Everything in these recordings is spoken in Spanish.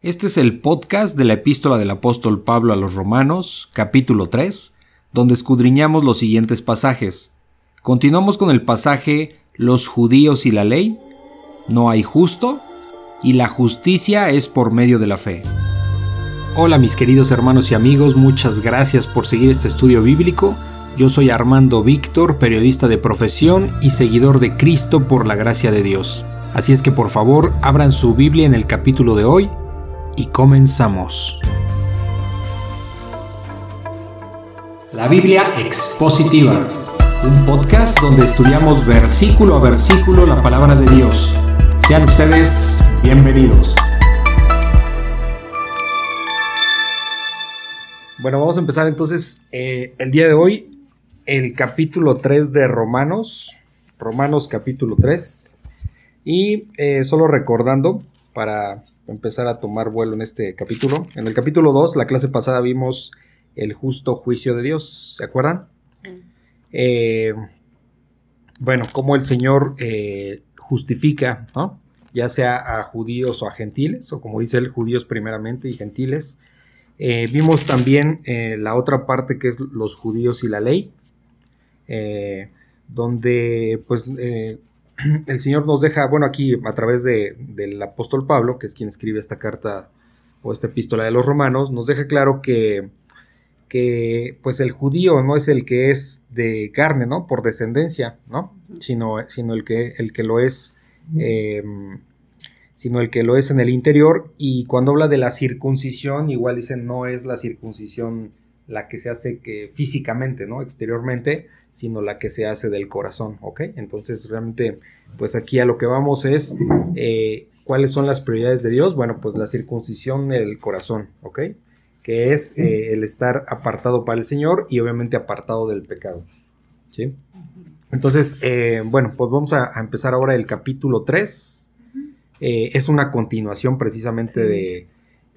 Este es el podcast de la epístola del apóstol Pablo a los Romanos, capítulo 3, donde escudriñamos los siguientes pasajes. Continuamos con el pasaje Los judíos y la ley, no hay justo, y la justicia es por medio de la fe. Hola mis queridos hermanos y amigos, muchas gracias por seguir este estudio bíblico. Yo soy Armando Víctor, periodista de profesión y seguidor de Cristo por la gracia de Dios. Así es que por favor abran su Biblia en el capítulo de hoy y comenzamos. La Biblia Expositiva, un podcast donde estudiamos versículo a versículo la palabra de Dios. Sean ustedes bienvenidos. Bueno, vamos a empezar entonces eh, el día de hoy el capítulo 3 de Romanos, Romanos capítulo 3. Y eh, solo recordando, para empezar a tomar vuelo en este capítulo. En el capítulo 2, la clase pasada vimos el justo juicio de Dios, ¿se acuerdan? Eh, bueno, cómo el Señor eh, justifica, ¿no? ya sea a judíos o a gentiles, o como dice él, judíos primeramente y gentiles. Eh, vimos también la otra parte que es los judíos y la ley, donde pues el Señor nos deja, bueno, aquí a través de, del apóstol Pablo, que es quien escribe esta carta o esta epístola de los romanos, nos deja claro que, que pues el judío no es el que es de carne, ¿no? Por descendencia, ¿no? Sino, sino el, que, el que lo es, em, sino el que lo es en el interior. Y cuando habla de la circuncisión, igual dicen no es la circuncisión la que se hace que físicamente, ¿no? Exteriormente, sino la que se hace del corazón, ¿ok? Entonces realmente, pues aquí a lo que vamos es, eh, ¿cuáles son las prioridades de Dios? Bueno, pues la circuncisión del corazón, ¿ok? Que es eh, el estar apartado para el Señor y obviamente apartado del pecado, ¿sí? Entonces, eh, bueno, pues vamos a, empezar ahora el capítulo 3. es una continuación precisamente de,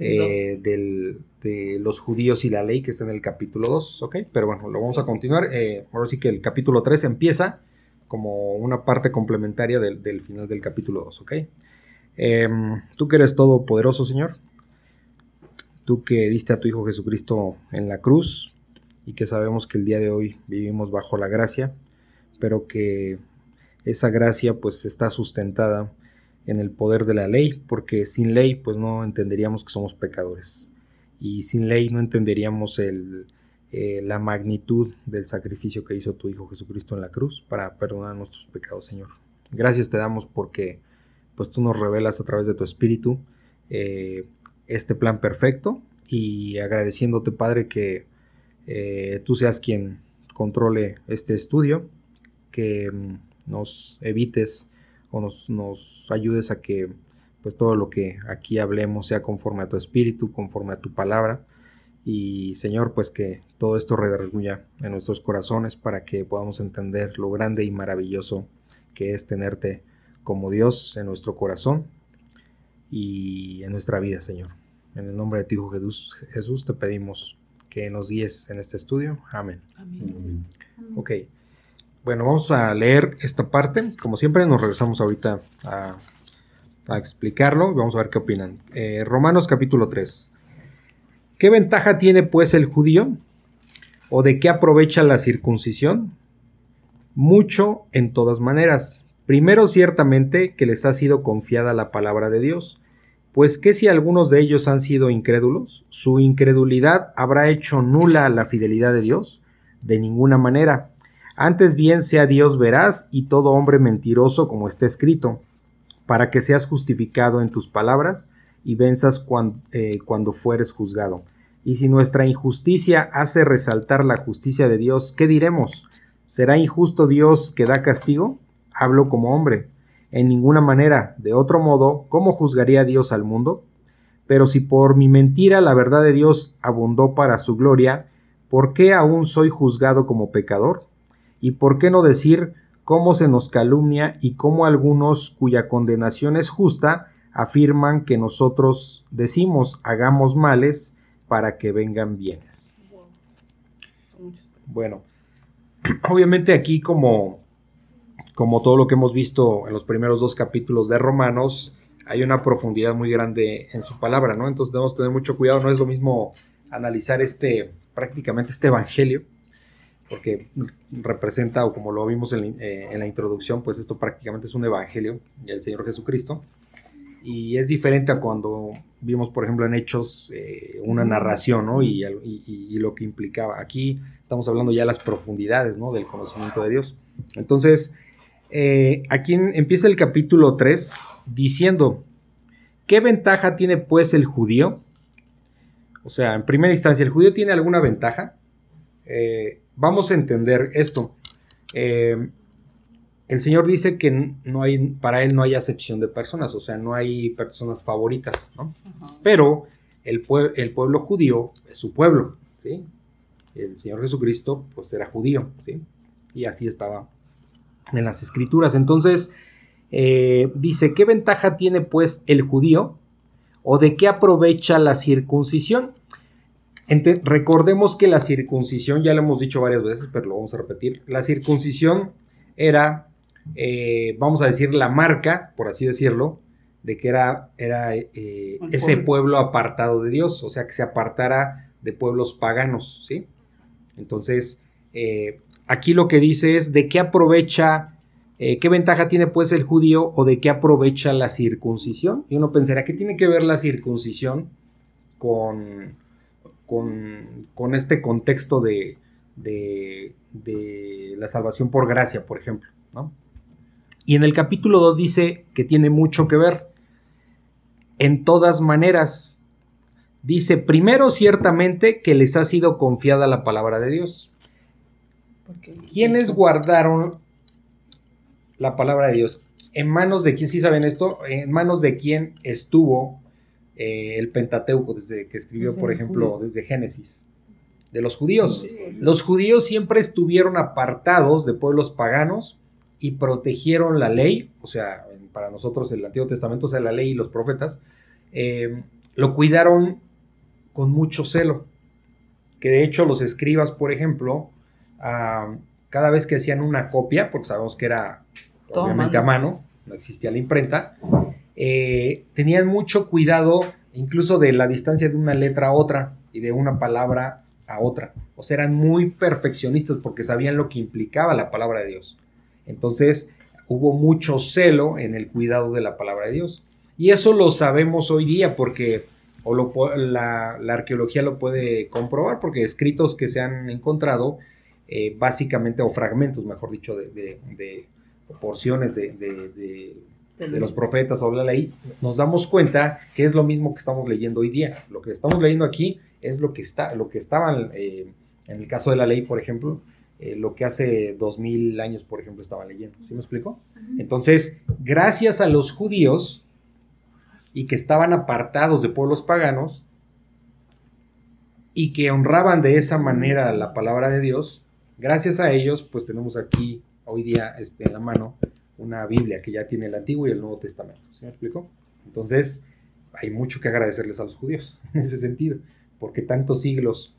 del, de los judíos y la ley, que está en el capítulo 2, ¿ok? Pero bueno, lo vamos a continuar. Eh, ahora sí que el capítulo 3 empieza como una parte complementaria del, final del capítulo 2, ¿ok? Em, tú que eres todopoderoso, Señor, tú que diste a tu Hijo Jesucristo en la cruz y que sabemos que el día de hoy vivimos bajo la gracia, pero que esa gracia pues está sustentada en el poder de la ley, porque sin ley pues no entenderíamos que somos pecadores y sin ley no entenderíamos el, eh, la magnitud del sacrificio que hizo tu Hijo Jesucristo en la cruz para perdonar nuestros pecados, Señor. Gracias te damos porque pues tú nos revelas a través de tu Espíritu eh, este plan perfecto y agradeciéndote, Padre, que eh, tú seas quien controle este estudio, que mm, nos evites o nos, nos ayudes a que pues todo lo que aquí hablemos sea conforme a tu espíritu, conforme a tu palabra. Y Señor, pues que todo esto redarguya en nuestros corazones para que podamos entender lo grande y maravilloso que es tenerte como Dios en nuestro corazón y en nuestra vida, Señor. En el nombre de tu Hijo Jesús, Jesús te pedimos que nos guíes en este estudio. Amén. Amén. Ok. Bueno, vamos a leer esta parte. Como siempre, nos regresamos ahorita a explicarlo. Vamos a ver qué opinan. Eh, Romanos capítulo 3. ¿Qué ventaja tiene pues el judío? ¿O de qué aprovecha la circuncisión? Mucho en todas maneras. Primero ciertamente que les ha sido confiada la palabra de Dios. Pues que si algunos de ellos han sido incrédulos, su incredulidad habrá hecho nula la fidelidad de Dios? De ninguna manera. Antes bien sea Dios veraz y todo hombre mentiroso como está escrito para que seas justificado en tus palabras y venzas eh, cuando, fueres juzgado. Y si nuestra injusticia hace resaltar la justicia de Dios, ¿qué diremos? ¿Será injusto Dios que da castigo? Hablo como hombre. En ninguna manera, de otro modo, ¿cómo juzgaría Dios al mundo? Pero si por mi mentira la verdad de Dios abundó para su gloria, ¿por qué aún soy juzgado como pecador? ¿Y por qué no decir, cómo se nos calumnia y cómo algunos cuya condenación es justa afirman que nosotros decimos hagamos males para que vengan bienes. Bueno, obviamente aquí como, como todo lo que hemos visto en los primeros dos capítulos de Romanos, hay una profundidad muy grande en su palabra, ¿no? Entonces debemos tener mucho cuidado, no es lo mismo analizar este, prácticamente este evangelio, porque representa, o como lo vimos en, eh, en la introducción, pues esto prácticamente es un evangelio del Señor Jesucristo, y es diferente a cuando vimos, por ejemplo, en Hechos eh, una narración, ¿no? Y, lo que implicaba. Aquí estamos hablando ya de las profundidades, ¿no? Del conocimiento de Dios. Entonces, eh, aquí empieza el capítulo 3 diciendo, ¿qué ventaja tiene pues el judío? O sea, en primera instancia, ¿el judío tiene alguna ventaja? Eh, vamos a entender esto el Señor dice que no hay, para Él no hay acepción de personas, o sea, no hay personas favoritas, ¿no? Pero el, el, pueblo judío es su pueblo, ¿sí? El Señor Jesucristo, pues era judío, ¿sí? Y así estaba en las escrituras. Entonces, eh, dice, ¿qué ventaja tiene pues el judío? ¿O de qué aprovecha la circuncisión? Recordemos que la circuncisión, ya lo hemos dicho varias veces, pero lo vamos a repetir, la circuncisión era eh, vamos a decir, la marca, por así decirlo, de que era, era eh, ese pueblo. apartado de Dios, o sea, que se apartara de pueblos paganos, ¿sí? Entonces, eh, aquí lo que dice es de qué aprovecha, qué ventaja tiene pues el judío o de qué aprovecha la circuncisión. Y uno pensará, ¿qué tiene que ver la circuncisión con, con, este contexto de, de, de la salvación por gracia, por ejemplo, ¿no? Y en el capítulo 2 dice que tiene mucho que ver. En todas maneras, dice primero ciertamente que les ha sido confiada la palabra de Dios. ¿Quiénes guardaron la palabra de Dios? ¿En manos de quién? ¿Sí saben esto? ¿En manos de quién estuvo eh, el Pentateuco desde que escribió, por ejemplo, desde Génesis? De los judíos. Los judíos siempre estuvieron apartados de pueblos paganos y protegieron la ley, o sea, para nosotros el Antiguo Testamento, o sea, la ley y los profetas, eh, lo cuidaron con mucho celo. Que de hecho los escribas, por ejemplo, ah, cada vez que hacían una copia, porque sabemos que era obviamente a mano, no existía la imprenta, eh, tenían mucho cuidado incluso de la distancia de una letra a otra y de una palabra a otra. O sea, eran muy perfeccionistas porque sabían lo que implicaba la palabra de Dios. Entonces hubo mucho celo en el cuidado de la palabra de Dios. Y eso lo sabemos hoy día porque o la, arqueología lo puede comprobar porque escritos que se han encontrado, eh, básicamente, o fragmentos, mejor dicho, de, porciones de, los profetas o la ley, nos damos cuenta que es lo mismo que estamos leyendo hoy día. Lo que estamos leyendo aquí es lo que está, lo que estaban, eh, en el caso de la ley, por ejemplo, eh, lo que hace dos mil años, por ejemplo, estaban leyendo. ¿Sí me explico? Entonces, gracias a los judíos y que estaban apartados de pueblos paganos y que honraban de esa manera la palabra de Dios, gracias a ellos, pues tenemos aquí hoy día este, en la mano una Biblia que ya tiene el Antiguo y el Nuevo Testamento. ¿Sí me explico? Entonces, hay mucho que agradecerles a los judíos en ese sentido, porque tantos siglos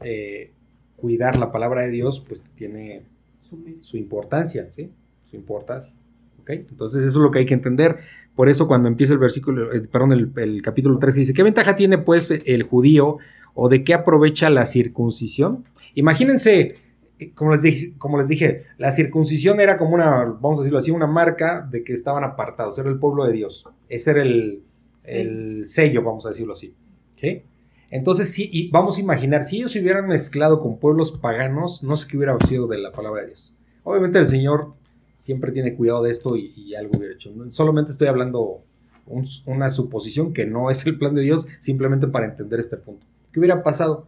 eh, cuidar la palabra de Dios, pues tiene su, importancia, ¿sí? Su importancia. ¿Ok? Entonces eso es lo que hay que entender. Por eso cuando empieza el versículo, eh, perdón, el, capítulo 3 dice, ¿qué ventaja tiene pues el judío o de qué aprovecha la circuncisión? Imagínense, como les, dije, como les dije, la circuncisión era como una, vamos a decirlo así, una marca de que estaban apartados, era el pueblo de Dios. Ese era el, el sello, vamos a decirlo así. ¿sí? Entonces, sí, y vamos a imaginar, si ellos se hubieran mezclado con pueblos paganos, no sé qué hubiera sido de la palabra de Dios. Obviamente el Señor siempre tiene cuidado de esto y, algo hubiera hecho. Solamente estoy hablando una suposición que no es el plan de Dios, simplemente para entender este punto. ¿Qué hubiera pasado?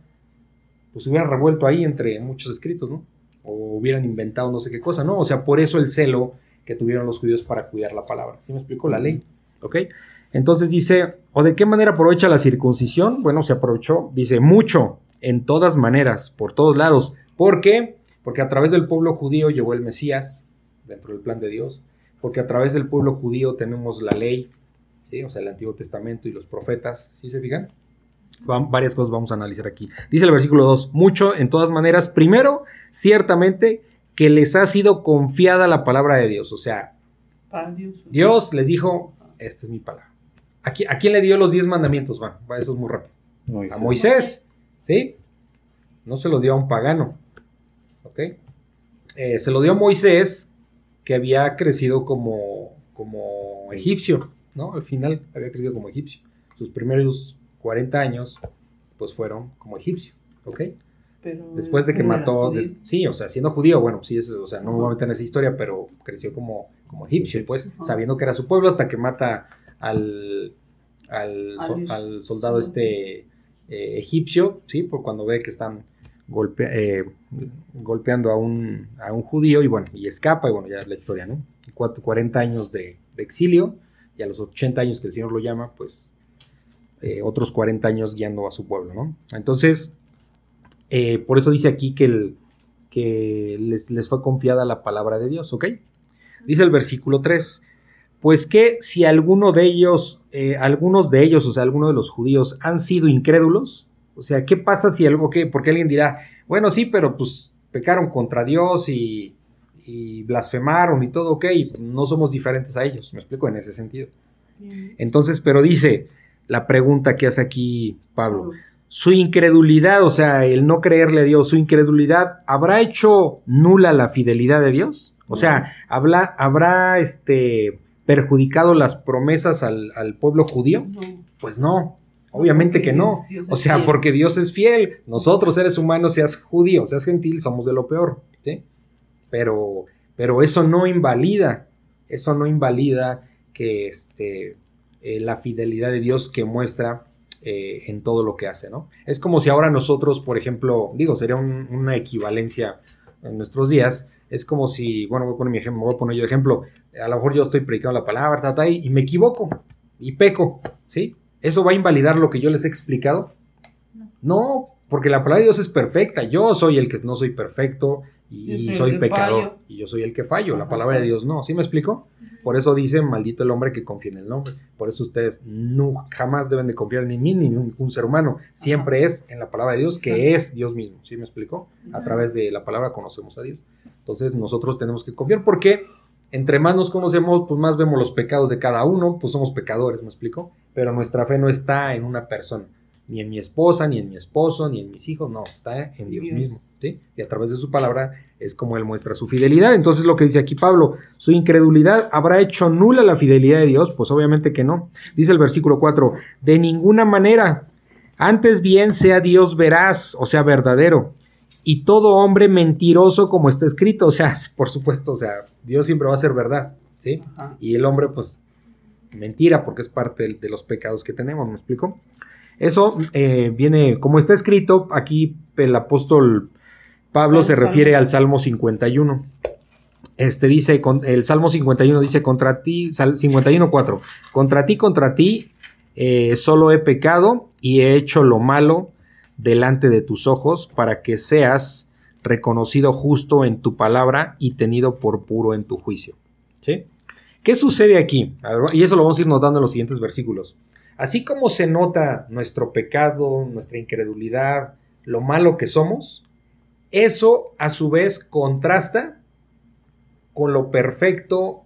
Pues hubieran revuelto ahí entre muchos escritos, ¿no? O hubieran inventado no sé qué cosa, ¿no? O sea, por eso el celo que tuvieron los judíos para cuidar la palabra. ¿Sí me explico? La ley. ¿Ok? Entonces dice, ¿o de qué manera aprovecha la circuncisión? Bueno, se aprovechó, dice, mucho, en todas maneras, por todos lados. ¿Por qué? Porque a través del pueblo judío llegó el Mesías, dentro del plan de Dios, porque a través del pueblo judío tenemos la ley, o sea, el Antiguo Testamento y los profetas, ¿sí se fijan? Varias cosas vamos a analizar aquí. Dice el versículo 2, mucho, en todas maneras, primero, ciertamente, que les ha sido confiada la palabra de Dios, o sea, Dios les dijo, esta es mi palabra. ¿A, quién le dio los diez mandamientos? Bueno, eso es muy rápido. A Moisés, ¿sí? No se lo dio a un pagano, ¿ok? Eh, se lo dio a Moisés, que había crecido como, como egipcio, ¿no? Al final había crecido como egipcio. Sus primeros 40 años, pues fueron como egipcio, ¿ok? Después de que mató, sí, o sea, siendo judío, bueno, sí, o sea, no me voy a meter en esa historia, pero creció como, como egipcio, pues, sabiendo que era su pueblo, hasta que mata al, al, soldado este eh, egipcio, ¿sí? Por cuando ve que están eh, golpeando a un, a un judío y bueno, y escapa, y bueno, ya es la historia, ¿no? 40 años de, exilio, y a los 80 años que el Señor lo llama, pues eh, otros 40 años guiando a su pueblo, ¿no? Entonces, eh, por eso dice aquí que, el, que les, les, fue confiada la palabra de Dios, ¿ok? Dice el versículo 3, pues que si alguno de ellos, eh, algunos de ellos, o sea, algunos de los judíos han sido incrédulos, o sea, ¿qué pasa si algo que, porque alguien dirá, bueno, sí, pero pues pecaron contra Dios y, y blasfemaron y todo, ok, no somos diferentes a ellos, me explico en ese sentido. Entonces, pero dice la pregunta que hace aquí Pablo, su incredulidad, o sea, el no creerle a Dios, su incredulidad, ¿habrá hecho nula la fidelidad de Dios? O sea, ¿habrá este, perjudicado las promesas al, pueblo judío? Pues no, obviamente que no. O sea, porque Dios es fiel. Nosotros, seres humanos, seas judío, seas gentil, somos de lo peor. ¿sí? Pero, pero eso no invalida, eso no invalida que este, eh, la fidelidad de Dios que muestra eh, en todo lo que hace, ¿no? Es como si ahora nosotros, por ejemplo, digo, sería una equivalencia en nuestros días, es como si, bueno, voy a poner mi ejemplo, voy a poner yo ejemplo, a lo mejor yo estoy predicando la palabra, y me equivoco y peco, ¿sí? ¿Eso va a invalidar lo que yo les he explicado? No, porque la palabra de Dios es perfecta, yo soy el que no soy perfecto y soy, pecador y yo soy el que fallo, la palabra de Dios no, ¿sí me explico? Por eso dice, maldito el hombre que confía en el nombre. Por eso ustedes no, jamás deben de confiar ni en mí ni en ningún ser humano. Siempre es en la palabra de Dios, que es Dios mismo. ¿Sí me explicó? A través de la palabra conocemos a Dios. Entonces nosotros tenemos que confiar porque entre más nos conocemos, pues más vemos los pecados de cada uno, pues somos pecadores, ¿me explico? Pero nuestra fe no está en una persona, ni en mi esposa, ni en mi esposo, ni en mis hijos, no, está en Dios, mismo. ¿sí? Y a través de su palabra es como Él muestra su fidelidad. Entonces lo que dice aquí Pablo, su incredulidad habrá hecho nula la fidelidad de Dios, pues obviamente que no. Dice el versículo 4, de ninguna manera, antes bien sea Dios veraz, o sea, verdadero, y todo hombre mentiroso como está escrito, o sea, por supuesto, o sea, Dios siempre va a ser verdad, ¿sí? Y el hombre pues mentira porque es parte de, los pecados que tenemos, ¿me explico? Eso eh, viene, como está escrito, aquí el apóstol Pablo se refiere al Salmo 51. Este dice, el Salmo 51 dice, contra ti, 51.4, contra ti, contra ti, eh, solo he pecado y he hecho lo malo delante de tus ojos para que seas reconocido justo en tu palabra y tenido por puro en tu juicio. ¿Sí? ¿Qué sucede aquí? Y eso lo vamos a ir notando en los siguientes versículos. Así como se nota nuestro pecado, nuestra incredulidad, lo malo que somos, eso a su vez contrasta con lo perfecto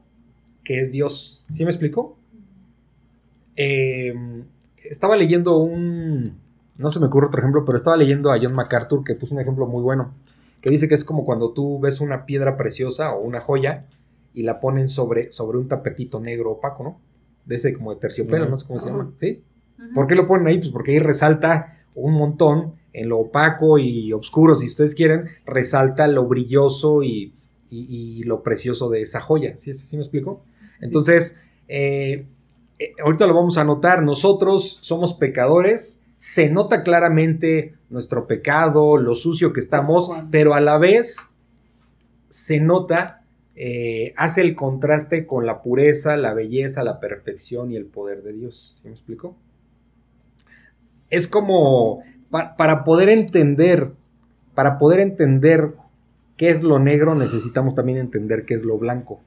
que es Dios. ¿Sí me explico? Em, estaba leyendo un... No se me ocurre otro ejemplo, pero estaba leyendo a John MacArthur que puso un ejemplo muy bueno, que dice que es como cuando tú ves una piedra preciosa o una joya y la ponen sobre, sobre un tapetito negro opaco, ¿no? De ese como de terciopelo, no sé cómo se llama, ¿sí? ¿Por qué lo ponen ahí? Pues porque ahí resalta un montón en lo opaco y oscuro, si ustedes quieren, resalta lo brilloso y, lo precioso de esa joya. ¿Sí, ¿Sí me explico? Entonces, eh, eh, ahorita lo vamos a notar, nosotros somos pecadores, se nota claramente nuestro pecado, lo sucio que estamos, pero a la vez se nota, eh, hace el contraste con la pureza, la belleza, la perfección y el poder de Dios. ¿Sí me explico? Es como para poder entender, para poder entender qué es lo negro, necesitamos también entender qué es lo blanco.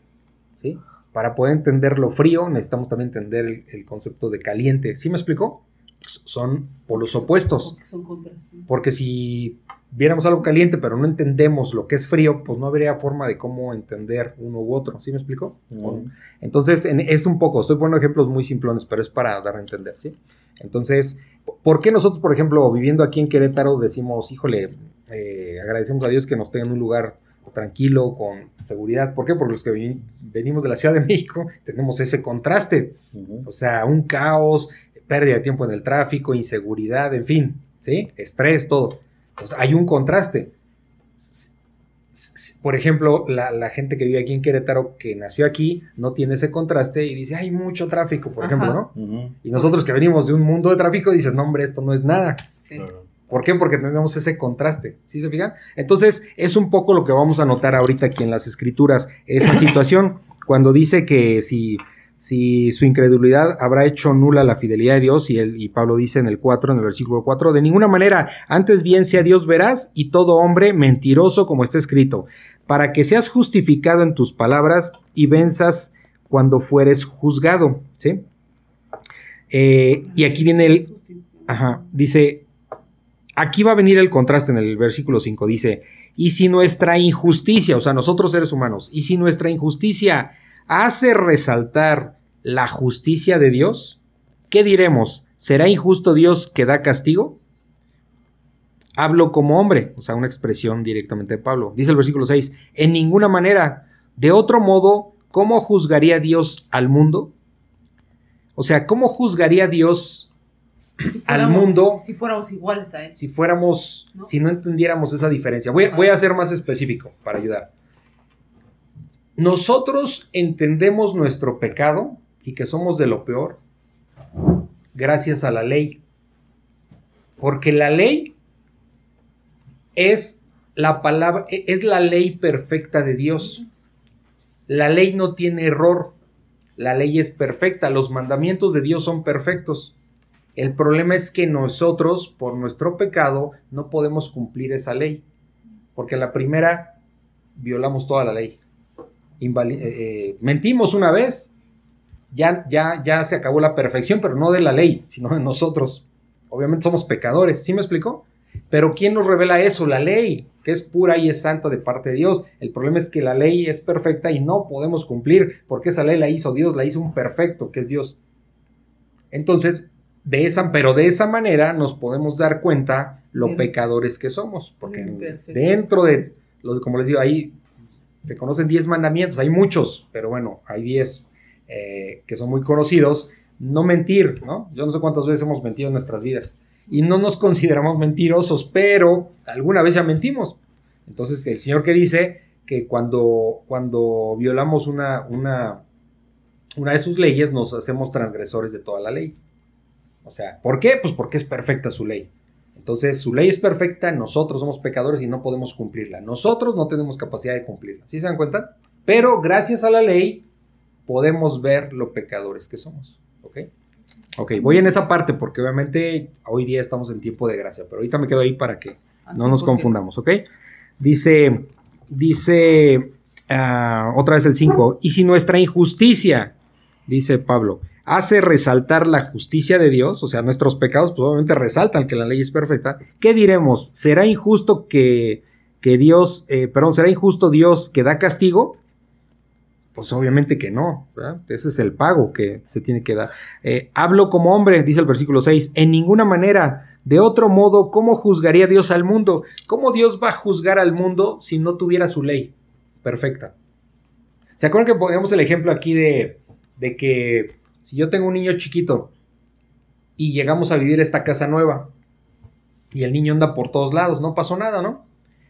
¿sí? Para poder entender lo frío, necesitamos también entender el, concepto de caliente. ¿Sí me explicó? son polos opuestos. Porque si viéramos algo caliente pero no entendemos lo que es frío, pues no habría forma de cómo entender uno u otro. ¿Sí me explico? Entonces, es un poco, estoy poniendo ejemplos muy simplones, pero es para dar a entender, ¿sí? Entonces, ¿por qué nosotros, por ejemplo, viviendo aquí en Querétaro, decimos, híjole, eh, agradecemos a Dios que nos tenga en un lugar tranquilo, con seguridad? ¿Por qué? Porque los que venimos de la Ciudad de México tenemos ese contraste. O sea, un caos, pérdida de tiempo en el tráfico, inseguridad, en fin, ¿sí? Estrés, todo. Entonces, hay un contraste. Por ejemplo, la, gente que vive aquí en Querétaro, que nació aquí, no tiene ese contraste y dice, hay mucho tráfico, por ejemplo, ¿no? Y nosotros que venimos de un mundo de tráfico, dices, no, hombre, esto no es nada. ¿Por qué? Porque tenemos ese contraste, ¿sí se fijan? Entonces, es un poco lo que vamos a notar ahorita aquí en las escrituras, esa situación, cuando dice que si si su incredulidad habrá hecho nula la fidelidad de Dios, y, y Pablo dice en el 4, en el versículo 4, de ninguna manera, antes bien sea Dios verás y todo hombre mentiroso como está escrito, para que seas justificado en tus palabras y venzas cuando fueres juzgado. ¿sí? Eh, y aquí viene el... Ajá, dice, aquí va a venir el contraste en el versículo 5, dice, y si nuestra injusticia, o sea, nosotros seres humanos, y si nuestra injusticia hace resaltar la justicia de Dios, ¿qué diremos? ¿Será injusto Dios que da castigo? Hablo como hombre, o sea, una expresión directamente de Pablo. Dice el versículo 6, en ninguna manera, de otro modo, ¿cómo juzgaría Dios al mundo? O sea, ¿cómo juzgaría Dios al mundo? Si fuéramos iguales a él. Si fuéramos, si no entendiéramos esa diferencia. Voy, voy a ser más específico para ayudar. Nosotros entendemos nuestro pecado y que somos de lo peor gracias a la ley. Porque la ley es la palabra, es la ley perfecta de Dios. La ley no tiene error. La ley es perfecta. Los mandamientos de Dios son perfectos. El problema es que nosotros, por nuestro pecado, no podemos cumplir esa ley. Porque la primera violamos toda la ley. Eh, eh, mentimos una vez, ya, ya, ya se acabó la perfección, pero no de la ley, sino de nosotros. Obviamente somos pecadores, ¿sí me explicó? Pero ¿quién nos revela eso? La ley, que es pura y es santa de parte de Dios. El problema es que la ley es perfecta y no podemos cumplir, porque esa ley la hizo Dios, la hizo un perfecto, que es Dios. Entonces, de esa, pero de esa manera nos podemos dar cuenta lo pecadores que somos, porque dentro de, los, como les digo, ahí se conocen 10 mandamientos, hay muchos, pero bueno, hay 10 eh, que son muy conocidos. No mentir, ¿no? Yo no sé cuántas veces hemos mentido en nuestras vidas y no nos consideramos mentirosos, pero alguna vez ya mentimos. Entonces, el Señor que dice que cuando, cuando violamos una, una, una de sus leyes nos hacemos transgresores de toda la ley. O sea, ¿por qué? Pues porque es perfecta su ley. Entonces, su ley es perfecta, nosotros somos pecadores y no podemos cumplirla. Nosotros no tenemos capacidad de cumplirla. ¿Sí se dan cuenta? Pero gracias a la ley podemos ver lo pecadores que somos. ¿Ok? Ok, voy en esa parte porque obviamente hoy día estamos en tiempo de gracia, pero ahorita me quedo ahí para que no nos confundamos, ¿ok? Dice, dice ah, otra vez el 5, y si nuestra injusticia, dice Pablo, hace resaltar la justicia de Dios, o sea, nuestros pecados, pues obviamente resaltan que la ley es perfecta, ¿qué diremos? ¿Será injusto que, que Dios, eh, perdón, será injusto Dios que da castigo? Pues obviamente que no, ese es el pago que se tiene que dar. Eh, hablo como hombre, dice el versículo 6, en ninguna manera, de otro modo, ¿cómo juzgaría Dios al mundo? ¿Cómo Dios va a juzgar al mundo si no tuviera su ley perfecta? ¿Se acuerdan que poníamos el ejemplo aquí de, de que si yo tengo un niño chiquito y llegamos a vivir esta casa nueva y el niño anda por todos lados, no pasó nada, ¿no?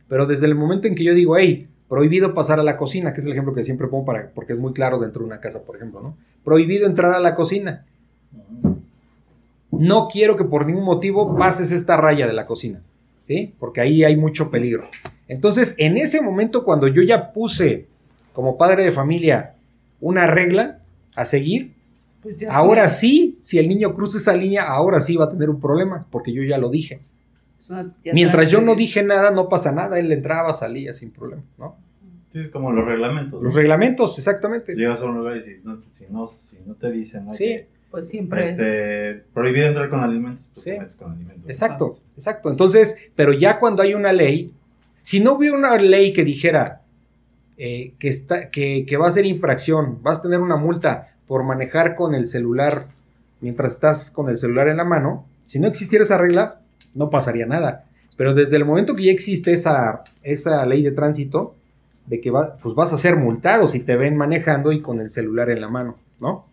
Pero desde el momento en que yo digo, hey, prohibido pasar a la cocina, que es el ejemplo que siempre pongo para, porque es muy claro dentro de una casa, por ejemplo, ¿no? Prohibido entrar a la cocina. No quiero que por ningún motivo pases esta raya de la cocina, ¿sí? Porque ahí hay mucho peligro. Entonces, en ese momento, cuando yo ya puse como padre de familia una regla a seguir, pues ahora sí, si el niño cruza esa línea, ahora sí va a tener un problema, porque yo ya lo dije. Mientras yo no dije nada, no pasa nada, él entraba, salía sin problema, ¿no? Sí, es como los reglamentos. Los reglamentos, exactamente. Llegas a un lugar y si no, si no, te dicen, sí. Pues siempre este, prohibido entrar con alimentos. Pues Sí. te metes con alimentos. Exacto, exacto. Entonces, pero ya cuando hay una ley, si no hubiera una ley que dijera eh, que, está, que, que va a ser infracción, vas a tener una multa por manejar con el celular mientras estás con el celular en la mano, si no existiera esa regla, no pasaría nada. Pero desde el momento que ya existe esa, esa ley de tránsito, de que va, pues vas a ser multado si te ven manejando y con el celular en la mano, ¿no?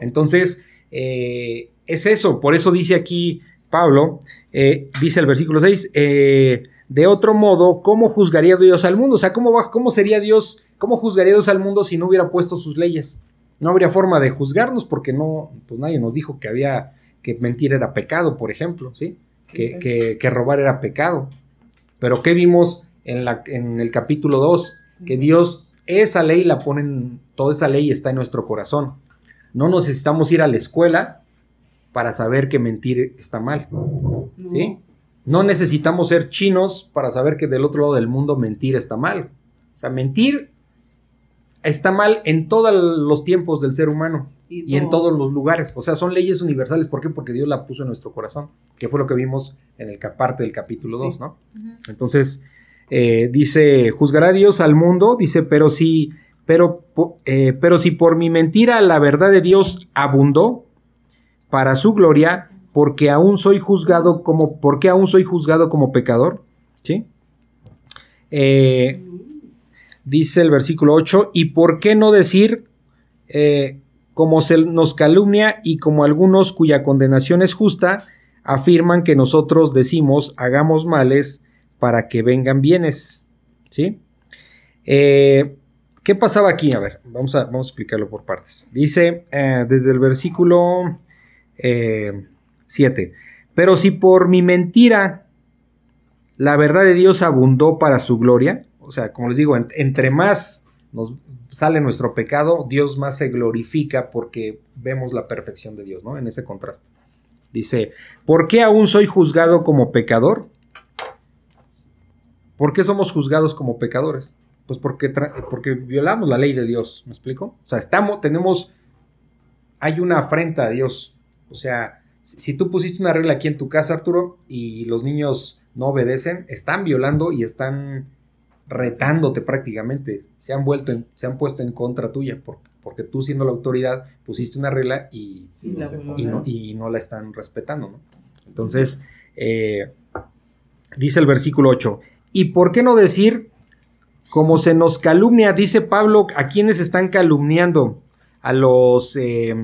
Entonces, eh, es eso, por eso dice aquí Pablo, eh, dice el versículo 6, eh, de otro modo, ¿cómo juzgaría Dios al mundo? O sea, ¿cómo, va- ¿cómo sería Dios, cómo juzgaría Dios al mundo si no hubiera puesto sus leyes? No habría forma de juzgarnos porque no, pues nadie nos dijo que había, que mentir era pecado, por ejemplo, ¿sí? Que, que- que robar era pecado. Pero ¿qué vimos en, la, en el capítulo 2? Que Dios, esa ley la ponen, toda esa ley está en nuestro corazón. No necesitamos ir a la escuela para saber que mentir está mal. ¿sí? No necesitamos ser chinos para saber que del otro lado del mundo mentir está mal. O sea, mentir está mal en todos los tiempos del ser humano y en todos los lugares. O sea, son leyes universales. ¿Por qué? Porque Dios la puso en nuestro corazón, que fue lo que vimos en el parte del capítulo 2, ¿no? Entonces, eh, dice, juzgará Dios al mundo, dice, pero si, pero, eh, pero si por mi mentira la verdad de Dios abundó para su gloria, porque aún soy juzgado como, porque aún soy juzgado como pecador, ¿sí? Eh, dice el versículo 8, y por qué no decir, eh, como se nos calumnia y como algunos cuya condenación es justa, afirman que nosotros decimos, hagamos males para que vengan bienes. ¿Sí? Eh, ¿Qué pasaba aquí? A ver, vamos a, vamos a explicarlo por partes. Dice eh, desde el versículo 7. Pero si por mi mentira la verdad de Dios abundó para su gloria, o sea, como les digo, en- entre más nos sale nuestro pecado, Dios más se glorifica porque vemos la perfección de Dios, ¿no? En ese contraste. Dice, ¿por qué aún soy juzgado como pecador? ¿Por qué somos juzgados como pecadores? Pues porque, porque violamos la ley de Dios, ¿me explico? O sea, estamos, tenemos, hay una afrenta a Dios. O sea, si tú pusiste una regla aquí en tu casa, Arturo, y los niños no obedecen, están violando y están retándote prácticamente. Se han vuelto, en- se han puesto en contra tuya, por- porque tú siendo la autoridad pusiste una regla y, Y la No y y la están respetando, ¿no? Entonces, eh, dice el versículo 8, ¿y por qué no decir, como se nos calumnia, dice Pablo, a quienes están calumniando? A los, eh,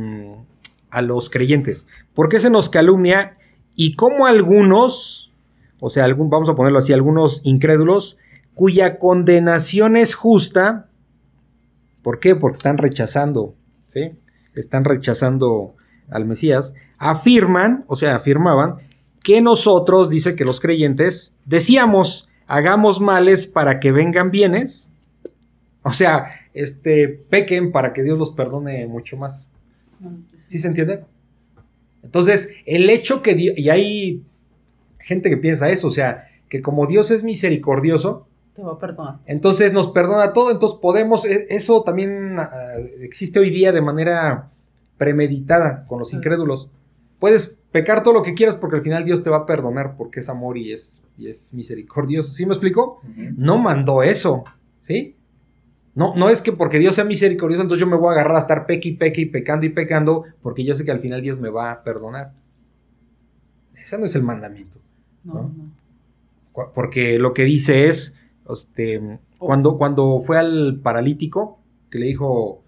a los creyentes. ¿Por qué se nos calumnia? Y como algunos, o sea, algún, vamos a ponerlo así, algunos incrédulos, cuya condenación es justa, ¿por qué? Porque están rechazando, ¿sí? Están rechazando al Mesías, afirman, o sea, afirmaban, que nosotros, dice que los creyentes, decíamos, hagamos males para que vengan bienes. O sea, este, pequen para que Dios los perdone mucho más. ¿Sí se entiende? Entonces, el hecho que Dios, y hay gente que piensa eso, o sea, que como Dios es misericordioso, Te va a perdonar. entonces nos perdona todo, entonces podemos, e- eso también ah, existe hoy día de manera premeditada con los Sí. incrédulos. Puedes pecar todo lo que quieras porque al final Dios te va a perdonar porque es amor y es, y es misericordioso. ¿Sí me explico? No mandó eso, ¿sí? No, no es que porque Dios sea misericordioso, entonces yo me voy a agarrar a estar peque y peque y pecando y pecando porque yo sé que al final Dios me va a perdonar. Ese no es el mandamiento. No, ¿No? no. Cu- Porque lo que dice es, este, cuando, cuando fue al paralítico, que le dijo,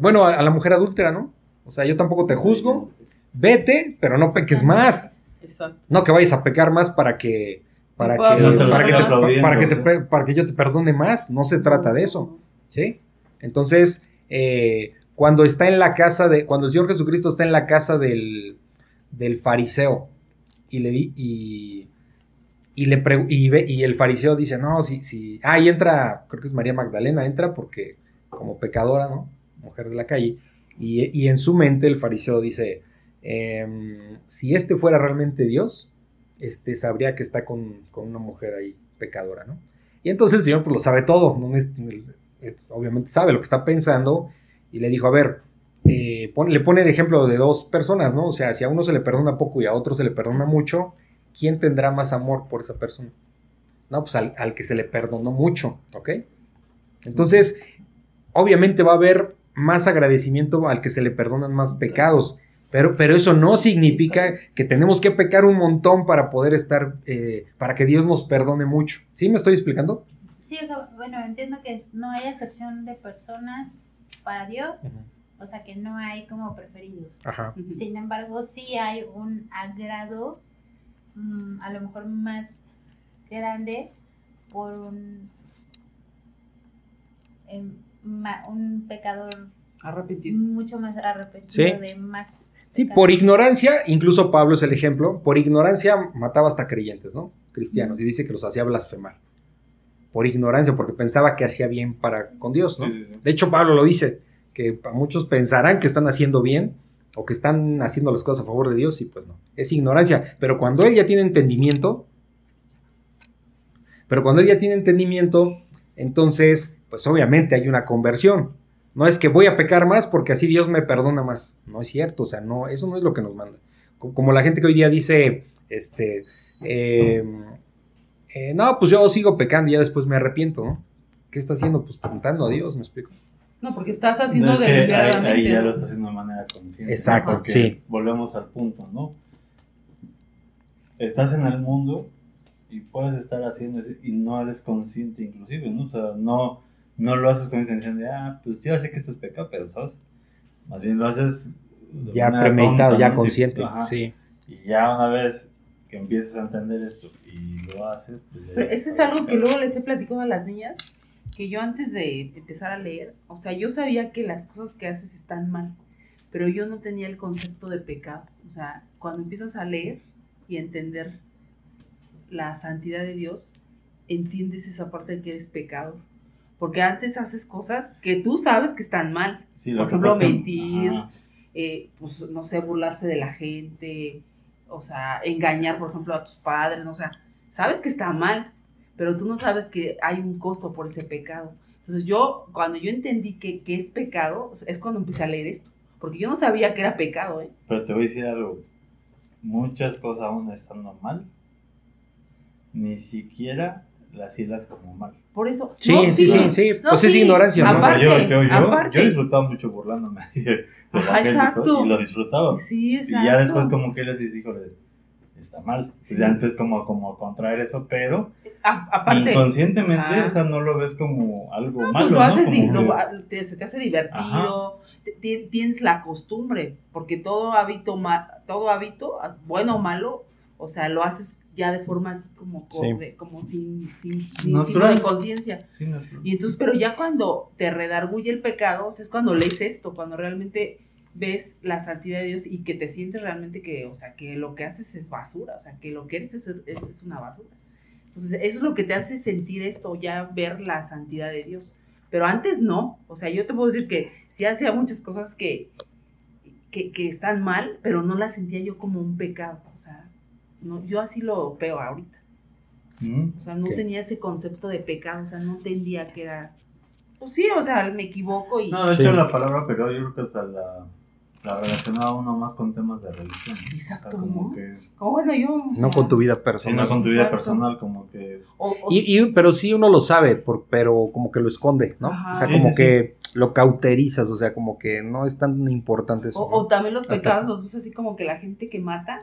bueno, a, a la mujer adúltera, ¿no? O sea, yo tampoco te juzgo, vete, pero no peques más. Exacto. No que vayas a pecar más para que, para que, perdonar. para que, te- para que te para que yo te perdone más. No se trata de eso, ¿sí? Entonces, eh, cuando está en la casa de, cuando el Señor Jesucristo está en la casa del, del fariseo y le di, y, y le y, el fariseo dice, no, si, si, ah, y entra, creo que es María Magdalena, entra porque como pecadora, ¿no? Mujer de la calle, y, en su mente el fariseo dice, em, si este fuera realmente Dios, este sabría que está con, con una mujer ahí pecadora, ¿no? Y entonces el Señor pues lo sabe todo, ¿no? Obviamente sabe lo que está pensando y le dijo, a ver, eh, le pone el ejemplo de dos personas, ¿no? O sea, si a uno se le perdona poco y a otro se le perdona mucho, ¿quién tendrá más amor por esa persona? No, pues al, al que se le perdonó mucho, ¿ok? Entonces, obviamente va a haber más agradecimiento al que se le perdonan más pecados, pero, pero eso no significa que tenemos que pecar un montón para poder estar, eh, para que Dios nos perdone mucho. ¿Sí me estoy explicando? Sí, o sea, bueno, entiendo que no hay excepción de personas para Dios, o sea que no hay como preferidos. Ajá. Sin embargo, sí hay un agrado mm, a lo mejor más grande por un, em, ma- un pecador Arrepentido. mucho más arrepentido Sí. de más. Sí, por ignorancia, incluso Pablo es el ejemplo, por ignorancia mataba hasta creyentes, ¿no? Cristianos, y dice que los hacía blasfemar. Por ignorancia, porque pensaba que hacía bien para con Dios, ¿no? Sí, sí, sí. De hecho, Pablo lo dice, que para muchos pensarán que están haciendo bien o que están haciendo las cosas a favor de Dios, y pues no. Es ignorancia. Pero cuando él ya tiene entendimiento, pero cuando él ya tiene entendimiento, entonces, pues obviamente hay una conversión. No es que voy a pecar más porque así Dios me perdona más. No es cierto, o sea, no, eso no es lo que nos manda. Co- Como la gente que hoy día dice, este, eh, eh, no, pues yo sigo pecando y ya después me arrepiento, ¿no? ¿Qué está haciendo? Pues tentando a Dios, me explico. No, porque estás haciendo No, es que ahí, deliberadamente. ahí ya lo está haciendo de manera consciente. Exacto, Porque sí. Volvemos al punto, ¿no? Estás en el mundo y puedes estar haciendo eso y no eres consciente inclusive, ¿no? O sea, no, no lo haces con intención de, ah, pues yo sé que esto es pecado, pero ¿sabes? Más bien lo haces Ya premeditado, tonta, ya ¿no? Consciente. ajá. Sí. Y ya una vez que empiezas a entender esto y lo haces, pues Pero eso es algo que luego les he platicado a las niñas, que yo antes de empezar a leer, o sea, yo sabía que las cosas que haces están mal, pero yo no tenía el concepto de pecado. O sea, cuando empiezas a leer y entender la santidad de Dios, entiendes esa parte de que eres pecador. Porque antes haces cosas que tú sabes que están mal. Sí, Por ejemplo, mentir. eh, pues, no sé, burlarse de la gente, o sea, engañar, por ejemplo, a tus padres, o sea, sabes que está mal, pero tú no sabes que hay un costo por ese pecado. Entonces yo, cuando yo entendí que, que es pecado, es cuando empecé a leer esto, porque yo no sabía que era pecado, ¿eh? Pero te voy a decir algo. Muchas cosas aún estando mal, ni siquiera las hilas como mal. Por eso... Sí, no, sí, sí, no, sí. no, pues es sí, ignorancia, ¿no? aparte, yo, yo, yo, aparte. yo he disfrutado mucho burlándome Ajá, y exacto. y lo disfrutaba. Sí, Y exacto. ya después como que les dices, híjole, está mal. Pues Sí. ya empiezas como, como contraer eso, pero A- aparte... inconscientemente, Ajá. o sea, no lo ves como algo No, malo, pues lo ¿no? haces, Como lo- te- se te hace divertido, te- ti- tienes la costumbre, porque todo hábito, ma- todo hábito, ah, bueno o malo, o sea, lo haces ya de forma así como, co- Sí. de- como sin, sin, sin de conciencia. Sí, Y entonces, pero ya cuando te redarguye el pecado, o sea, es cuando lees esto, cuando realmente ves la santidad de Dios y que te sientes realmente que, o sea, que lo que haces es basura, o sea, que lo que eres es, es- es una basura. Entonces, eso es lo que te hace sentir esto, ya ver la santidad de Dios. Pero antes no, o sea, yo te puedo decir que sí hacía muchas cosas que, que, que están mal, pero no las sentía yo como un pecado, o sea, no, yo así lo veo ahorita. Mm. O sea, no tenía ese concepto de pecado, o sea, no entendía que era. Pues sí, o sea, me equivoco y. No, de Sí. hecho la palabra pecado yo creo que hasta la, la relacionaba uno más con temas de religión. ¿no? Exacto, O sea, como ¿no? que... Bueno, yo. o No con tu vida Sí, personal. no con tu vida Exacto. personal, como que... o- o- Y, y- pero sí uno lo sabe, por- pero como que lo esconde, ¿no? Ajá. O sea, Sí, como sí, que lo cauterizas, o sea, como que no es tan importante eso. o- ¿no? o también los Hasta- pecados los ves así como que la gente que mata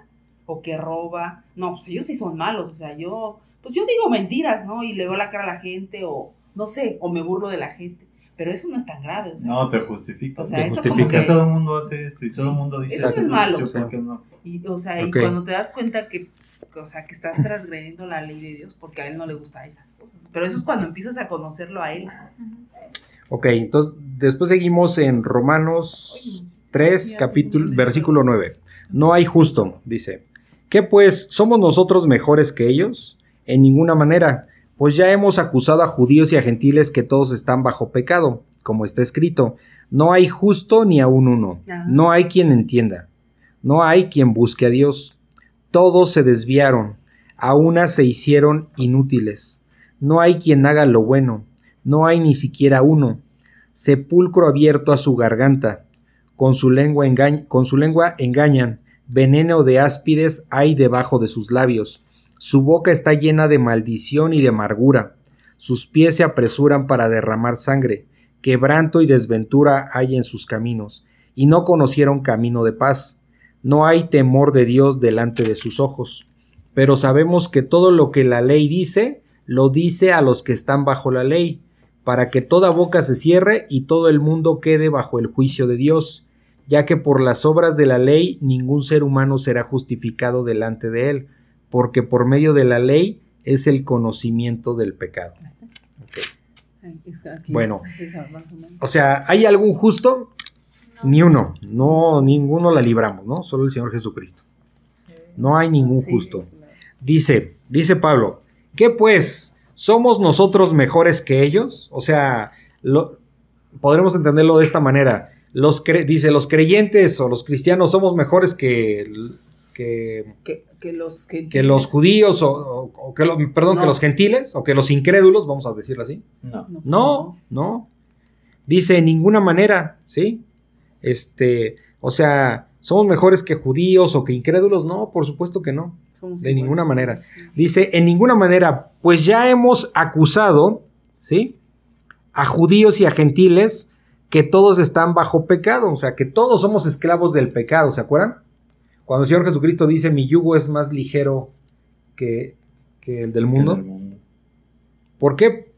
o que roba. No, pues ellos sí son malos, o sea, yo. Pues yo digo mentiras, ¿no? Y le veo la cara a la gente, o no sé, o me burlo de la gente. Pero eso no es tan grave, o sea. No, te justifica. O sea, Te eso justifica. como que todo el mundo hace esto y todo el mundo dice Eso no es malo. yo, ¿por qué no? Y, o sea, y cuando te das cuenta que, o sea, que estás transgrediendo la ley de Dios, porque a él no le gustan esas cosas. Pero eso es cuando empiezas a conocerlo a él. Ok, entonces después seguimos en Romanos 3, Sí, capítulo, sí. versículo 9. No hay justo, dice. ¿Qué pues? ¿Somos nosotros mejores que ellos? En ninguna manera, pues ya hemos acusado a judíos y a gentiles que todos están bajo pecado, como está escrito. No hay justo ni aun uno. Ajá. No hay quien entienda. No hay quien busque a Dios. Todos se desviaron. A una se hicieron inútiles. No hay quien haga lo bueno. No hay ni siquiera uno. Sepulcro abierto a su garganta. con su lengua, engañ- con su lengua engañan, veneno de áspides hay debajo de sus labios, su boca está llena de maldición y de amargura, sus pies se apresuran para derramar sangre, quebranto y desventura hay en sus caminos, y no conocieron camino de paz, no hay temor de Dios delante de sus ojos, pero sabemos que todo lo que la ley dice, lo dice a los que están bajo la ley, para que toda boca se cierre y todo el mundo quede bajo el juicio de Dios, ya que por las obras de la ley ningún ser humano será justificado delante de él, porque por medio de la ley es el conocimiento del pecado. Bueno. o sea, ¿hay algún justo? Ni uno, no, ninguno la libramos, ¿no? Solo el Señor Jesucristo. No hay ningún justo. Dice, dice Pablo, ¿qué pues? ¿Somos nosotros mejores que ellos? O sea, lo, podremos entenderlo de esta manera. Los dice, los creyentes o los cristianos somos mejores que, que, Que, que los que, que los judíos o, o- o que lo- perdón, que los gentiles o que los incrédulos, vamos a decirlo así. No. No, no. Dice, en ninguna manera, ¿sí? Este, o sea, ¿somos mejores que judíos o que incrédulos? No, por supuesto que no. Somos de iguales. ninguna manera. Dice, en ninguna manera, pues ya hemos acusado, ¿sí? A judíos y a gentiles que todos están bajo pecado, o sea, que todos somos esclavos del pecado, ¿se acuerdan? Cuando el Señor Jesucristo dice, mi yugo es más ligero que, que el del mundo. ¿Por qué?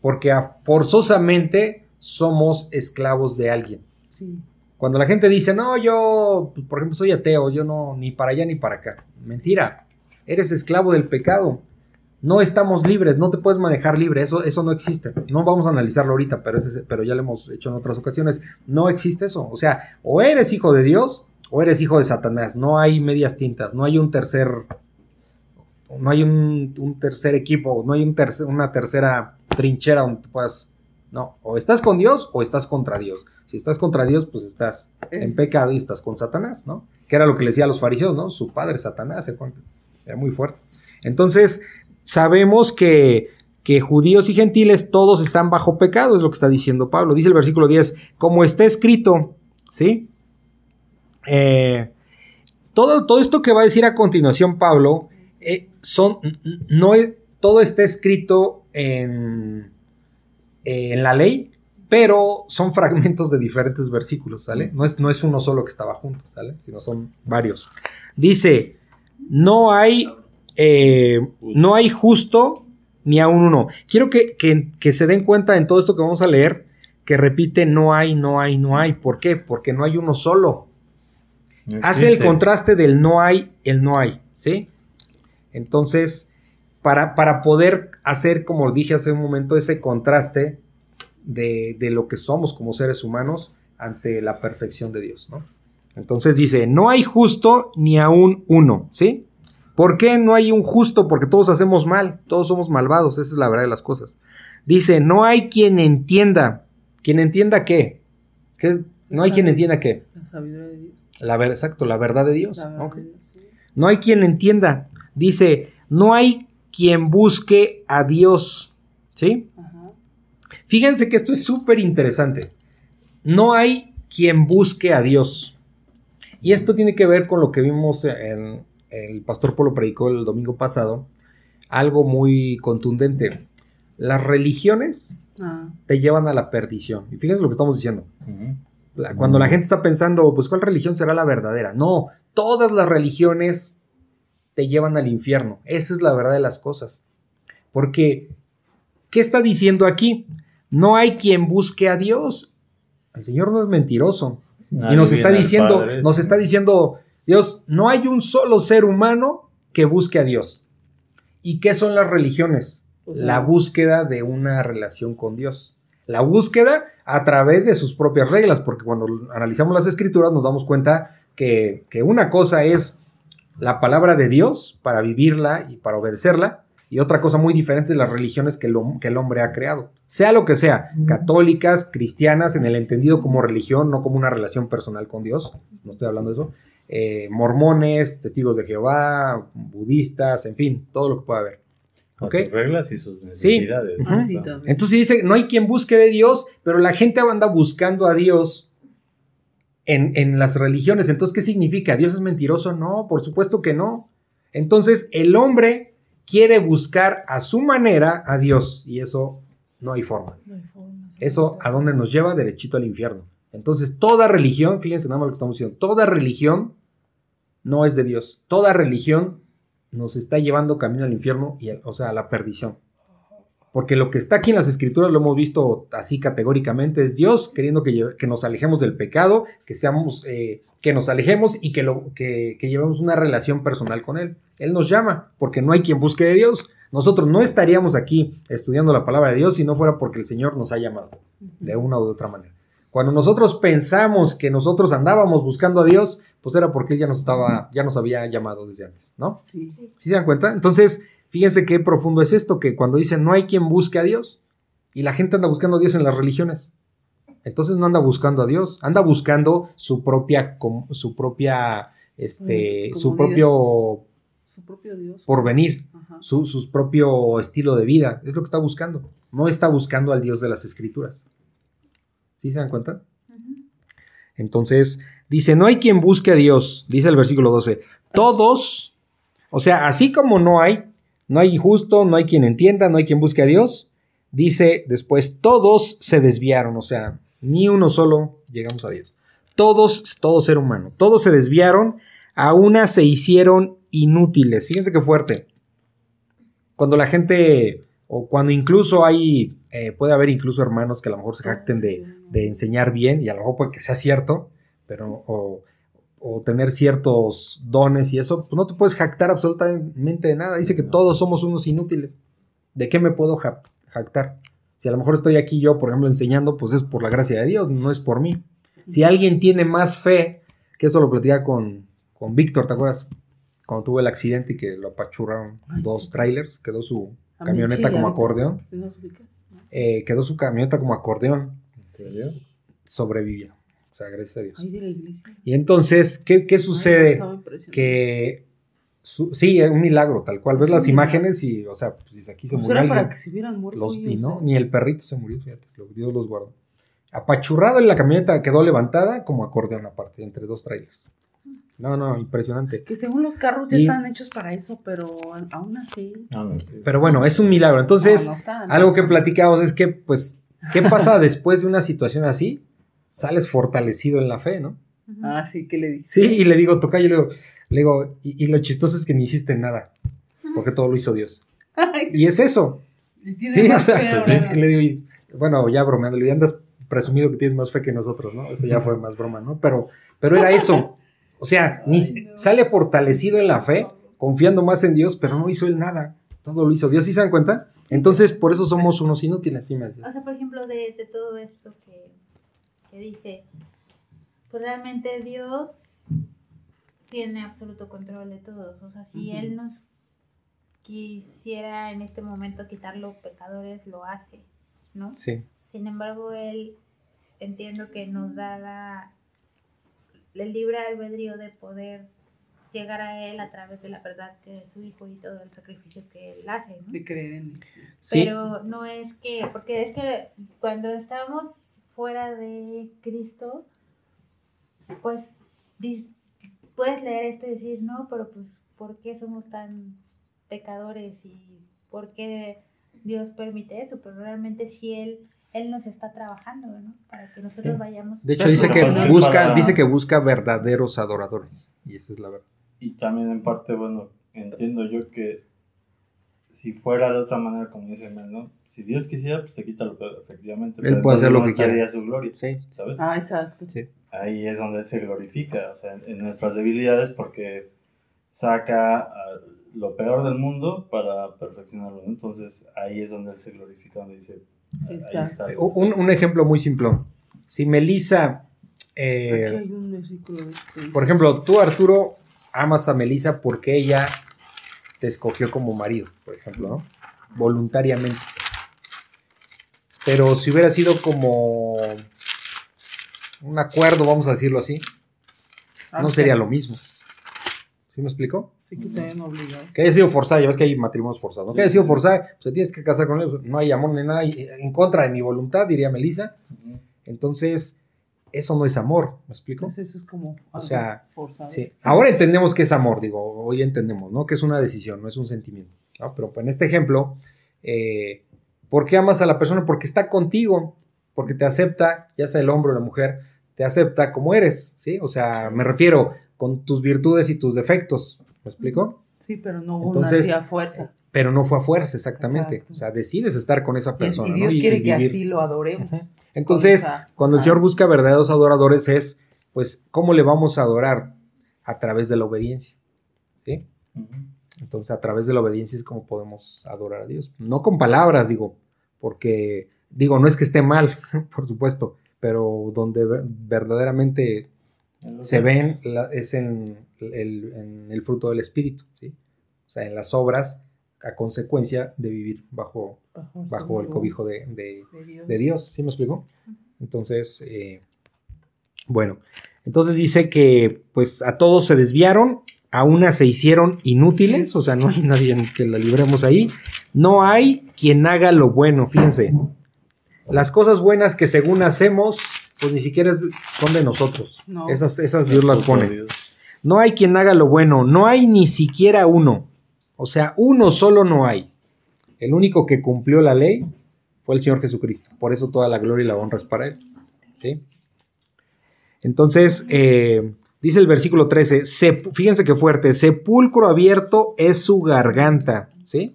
Porque a- forzosamente somos esclavos de alguien. Sí. Cuando la gente dice, no, yo, por ejemplo, soy ateo, yo no, ni para allá ni para acá. Mentira, eres esclavo del pecado. No estamos libres, no te puedes manejar libre, eso, eso no existe. No vamos a analizarlo ahorita, pero, ese- pero ya lo hemos hecho en otras ocasiones. No existe eso. O sea, o eres hijo de Dios o eres hijo de Satanás. No hay medias tintas, no hay un tercer, no hay un, un tercer equipo, no hay un una tercera trinchera donde te puedas... No, o estás con Dios o estás contra Dios. Si estás contra Dios, pues estás en pecado y estás con Satanás, ¿no? Que era lo que le decía a los fariseos, ¿no? Su padre Satanás. Era muy fuerte. Entonces, sabemos que, que judíos y gentiles todos están bajo pecado, es lo que está diciendo Pablo. Dice el versículo 10, como está escrito, ¿sí? Eh, todo, todo esto que va a decir a continuación Pablo, eh, son, no, es- todo está escrito en, en la ley, pero son fragmentos de diferentes versículos, ¿sale? No es, no es uno solo que estaba junto, ¿sale? Sino son varios. Dice, no hay, eh, no hay justo ni aún uno. Quiero que, que- que se den cuenta en todo esto que vamos a leer, que repite no hay, no hay, no hay. ¿Por qué? Porque no hay uno solo. No Hace el contraste del no hay, el no hay, ¿sí? Entonces, para, para poder hacer, como dije hace un momento, ese contraste de, de lo que somos como seres humanos ante la perfección de Dios, ¿no? Entonces dice, no hay justo ni aún uno, ¿sí? ¿Por qué no hay un justo? Porque todos hacemos mal, todos somos malvados, esa es la verdad de las cosas. Dice, no hay quien entienda. ¿Quien entienda qué? ¿Qué es? No hay quien entienda qué. La sabiduría de Dios. La ver, exacto, la verdad de Dios. La verdad Ok. de Dios, sí. No hay quien entienda. Dice, no hay quien busque a Dios. ¿Sí? Ajá. Fíjense que esto es súper interesante. No hay quien busque a Dios. Y esto tiene que ver con lo que vimos en el pastor Polo predicó el domingo pasado. Algo muy contundente. Las religiones Ah, te llevan a la perdición. Y fíjense lo que estamos diciendo. La- Cuando la gente está pensando, pues, ¿cuál religión será la verdadera? No, todas las religiones te llevan al infierno. Esa es la verdad de las cosas. Porque, ¿qué está diciendo aquí? No hay quien busque a Dios. El Señor no es mentiroso. Nadie y nos está diciendo, Padre, nos sí. está diciendo, Dios, no hay un solo ser humano que busque a Dios. ¿Y qué son las religiones? O sea- la búsqueda de una relación con Dios. La búsqueda a través de sus propias reglas, porque cuando analizamos las escrituras nos damos cuenta que, que una cosa es la palabra de Dios para vivirla y para obedecerla, y otra cosa muy diferente es las religiones que el, hom- que el hombre ha creado. Sea lo que sea, católicas, cristianas, en el entendido como religión, no como una relación personal con Dios, no estoy hablando de eso, eh, mormones, testigos de Jehová, budistas, en fin, todo lo que pueda haber. Sus reglas y sus necesidades. ¿no? Ah, sí. Entonces dice, no hay quien busque de Dios, pero la gente anda buscando a Dios en, en las religiones. Entonces, ¿qué significa? ¿Dios es mentiroso? No, por supuesto que no. Entonces, el hombre quiere buscar a su manera a Dios y eso no hay forma. No hay forma, sí. Eso a dónde nos lleva derechito al infierno. Entonces, toda religión, fíjense nada más lo que estamos diciendo, toda religión no es de Dios. Toda religión nos está llevando camino al infierno, y, o sea, a la perdición. Porque lo que está aquí en las escrituras lo hemos visto así categóricamente, es Dios queriendo que, nos alejemos del pecado, que seamos, eh, que nos alejemos y que, lo, que, que llevemos una relación personal con Él. Él nos llama, porque no hay quien busque de Dios. Nosotros no estaríamos aquí estudiando la palabra de Dios si no fuera porque el Señor nos ha llamado, de una u otra manera. Cuando nosotros pensamos que nosotros andábamos buscando a Dios, pues era porque Él ya nos estaba, ya nos había llamado desde antes, ¿no? Sí. ¿Sí se dan cuenta? Entonces, fíjense qué profundo es esto, que cuando dicen no hay quien busque a Dios, y la gente anda buscando a Dios en las religiones, entonces no anda buscando a Dios, anda buscando su propia, su propia, este, su propio Su propio Dios. porvenir, su, su propio estilo de vida, es lo que está buscando. No está buscando al Dios de las Escrituras. ¿Sí se dan cuenta? Entonces, dice, no hay quien busque a Dios, dice el versículo 12. Todos, o sea, así como no hay, no hay justo, no hay quien entienda, no hay quien busque a Dios, dice después, todos se desviaron, o sea, ni uno solo llegamos a Dios. Todos, todo ser humano, todos se desviaron, a una se hicieron inútiles. Fíjense qué fuerte. Cuando la gente, o cuando incluso hay, eh, puede haber incluso hermanos que a lo mejor se jacten de, de enseñar bien, y a lo mejor puede que sea cierto, pero o, o tener ciertos dones y eso, pues no te puedes jactar absolutamente de nada. Dice que todos somos unos inútiles. ¿De qué me puedo ja- jactar? Si a lo mejor estoy aquí yo, por ejemplo, enseñando, pues es por la gracia de Dios, no es por mí. Si alguien tiene más fe, que eso lo platicaba con, con Víctor, ¿te acuerdas? Cuando tuvo el accidente y que lo apachurraron dos trailers, quedó su camioneta como acordeón. ¿Sí nos ubica? No. eh, quedó su camioneta como acordeón. serio? Sobrevivió. O sea, gracias a Dios. Ay, de la iglesia. Y entonces, ¿qué, qué sucede? que su- sí, es un milagro, tal cual. Ves Sí, las imágenes y, o sea, pues aquí se Pues murió era para que se hubieran muerto Los- y no, ¿eh? ni el perrito se murió, fíjate, Dios los guardó. Apachurrado en la camioneta quedó levantada como acordeón aparte, entre dos trailers. No, no, impresionante. Que según los carros ya Y- están hechos para eso, pero aún así. No, sí. Pero bueno, es un milagro. Entonces, no, no están, algo que platicamos es que, pues, ¿qué pasa después de una situación así? Sales fortalecido en la fe, ¿no? Ah, sí, ¿qué le dije? Sí, y le digo, tocayo, le digo, le digo y, y lo chistoso es que ni hiciste nada, porque todo lo hizo Dios. Ay, Y es eso. y Sí, o más fe sea, ahora. le, digo, y- bueno, ya bromeando, le digo, andas presumido que tienes más fe que nosotros, ¿no? Eso ya fue más broma, ¿no? Pero, pero era eso. O sea, ni, sale fortalecido en la fe, confiando más en Dios, pero no hizo él nada. Todo lo hizo Dios, ¿sí se dan cuenta? Entonces, por eso somos unos inútiles, sí me. O sea, por ejemplo, de, de todo esto que, que dice, pues realmente Dios tiene absoluto control de todos. O sea, si. Él nos quisiera en este momento quitar los pecadores, lo hace, ¿no? Sí, Sin embargo, Él entiendo que nos da la, el libre albedrío de poder llegar a Él a través de la verdad que es su Hijo y todo el sacrificio que Él hace, ¿no? De creer en él. sí, Pero no es que, porque es que cuando estamos fuera de Cristo, pues dis- puedes leer esto y decir, no, pero pues, ¿por qué somos tan pecadores y por qué Dios permite eso? Pero realmente sí Él, él nos está trabajando, ¿no? Para que nosotros Sí. vayamos. de hecho dice que que busca, para- dice que busca verdaderos adoradores. Y esa es la verdad. Y también en parte, bueno, entiendo yo que si fuera de otra manera, como dice Mel, ¿no? Si Dios quisiera, pues te quita lo peor, efectivamente. Él puede hacer lo que quiera. su gloria, Sí, ¿sabes? Ah, exacto. sí. Ahí es donde Él se glorifica, o sea, en, en nuestras debilidades, porque saca lo peor del mundo para perfeccionarlo. Entonces ahí es donde Él se glorifica, donde dice, ahí Exacto. está. Un, un ejemplo muy simplón. Si Melissa, eh, Aquí hay un versículo de que dice- por ejemplo, tú Arturo amas a Melissa porque ella te escogió como marido, por ejemplo, ¿no? Voluntariamente. Pero si hubiera sido como un acuerdo, vamos a decirlo así, no sería lo mismo. ¿Sí me explico? Sí, que te obligado. Que haya sido forzada, ya ves que hay matrimonios forzados. ¿no? Que haya sido forzada, pues te tienes que casar con él. No hay amor ni nada. y- En contra de mi voluntad, diría Melissa. Entonces, eso no es amor, ¿me explico? Entonces eso es como. O sea, forzado. Sí. Ahora entendemos que es amor, digo, hoy entendemos, ¿no? Que es una decisión, no es un sentimiento. ¿no? Pero en este ejemplo, eh, ¿por qué amas a la persona? Porque está contigo, porque te acepta, ya sea el hombre o la mujer, te acepta como eres, ¿sí? O sea, me refiero con tus virtudes y tus defectos, ¿me explico? Sí, pero no hubo Entonces, una a fuerza. Pero no fue a fuerza, exactamente. Exacto. O sea, decides estar con esa Y- persona. y ¿no? Dios Y- quiere y que así lo adoremos. Entonces, esa cuando el Señor busca verdaderos adoradores es, pues, ¿cómo le vamos a adorar? A través de la obediencia. ¿Sí? Entonces, a través de la obediencia es como podemos adorar a Dios. No con palabras, digo, porque, digo, no es que esté mal, por supuesto, pero donde ver- verdaderamente se ven la- es en el, en el fruto del Espíritu, ¿sí? O sea, en las obras a consecuencia de vivir bajo, Bajo, el bajo el seguro cobijo de, de- de Dios. de Dios, ¿sí me explico? Entonces, eh, bueno, entonces dice que pues a todos se desviaron, a una se hicieron inútiles, o sea, no hay nadie que la libremos ahí, no hay quien haga lo bueno, fíjense, las cosas buenas que según hacemos, pues ni siquiera son de nosotros, No. esas, esas Dios las pone. No hay quien haga lo bueno, no hay ni siquiera uno. O sea, uno solo no hay. El único que cumplió la ley fue el Señor Jesucristo. Por eso toda la gloria y la honra es para Él. ¿sí? Entonces, eh, dice el versículo 13, "Sep- fíjense qué fuerte, sepulcro abierto es su garganta. ¿Sí?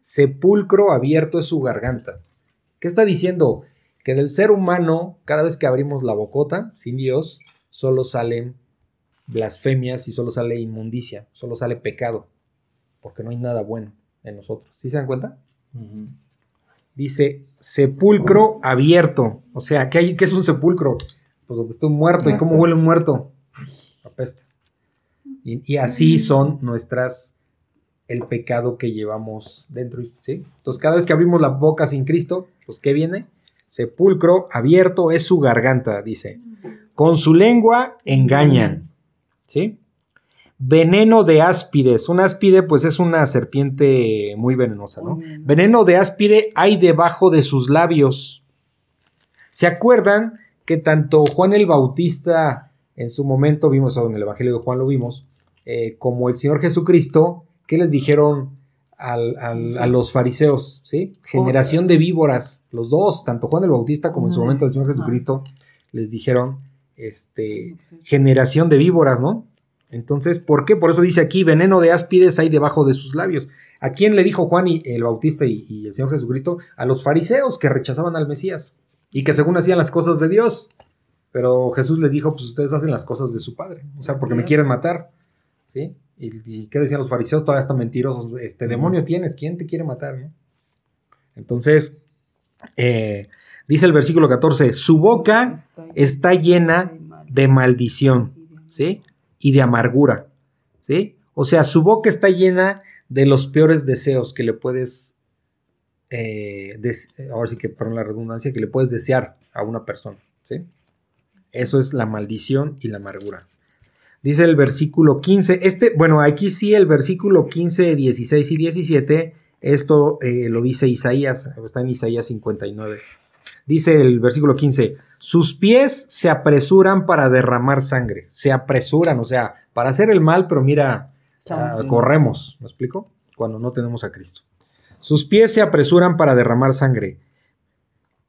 Sepulcro abierto es su garganta. ¿Qué está diciendo? Que del ser humano, cada vez que abrimos la bocota, sin Dios, solo salen blasfemias y solo sale inmundicia, solo sale pecado, porque no hay nada bueno en nosotros. ¿Sí se dan cuenta? Dice sepulcro abierto. O sea, ¿qué, hay, qué es un sepulcro? Pues donde está un muerto. ¿Y cómo huele un muerto? Apesta. Y, y así son nuestras, el pecado que llevamos dentro. ¿sí? Entonces, cada vez que abrimos la boca sin Cristo, pues ¿qué viene? Sepulcro abierto es su garganta, dice. Con su lengua engañan. ¿Sí? Veneno de áspides. Un áspide, pues es una serpiente muy venenosa, ¿no? Venenosa. Veneno de áspide hay debajo de sus labios. ¿Se acuerdan que tanto Juan el Bautista, en su momento, vimos en el Evangelio de Juan lo vimos, eh, como el Señor Jesucristo, ¿qué les dijeron al- al- a los fariseos? ¿sí? Generación de víboras. Los dos, tanto Juan el Bautista como en su momento el Señor. Jesucristo, les dijeron, este, generación de víboras, ¿no? Entonces, ¿por qué? Por eso dice aquí, veneno de áspides hay debajo de sus labios. ¿A quién le dijo Juan y el Bautista y, y el Señor Jesucristo? A los fariseos que rechazaban al Mesías y que según hacían las cosas de Dios. Pero Jesús les dijo, pues ustedes hacen las cosas de su Padre, o sea, porque me quieren matar, ¿sí? ¿Y, y qué decían los fariseos? Todavía están mentirosos. Este demonio tienes, ¿quién te quiere matar, no? Entonces, eh, dice el versículo 14, su boca está llena de maldición, ¿sí? Y de amargura, ¿sí? O sea, su boca está llena de los peores deseos que le puedes, eh, ahora sí que, perdón la redundancia, que le puedes desear a una persona, ¿sí? Eso es la maldición y la amargura. Dice el versículo 15, este, bueno, aquí sí el versículo 15, 16 y 17, esto eh, lo dice Isaías, está en Isaías 59. Dice el versículo 15, sus pies se apresuran para derramar sangre, se apresuran, o sea, para hacer el mal, pero mira, ah, corremos, ¿me explico? Cuando no tenemos a Cristo. Sus pies se apresuran para derramar sangre.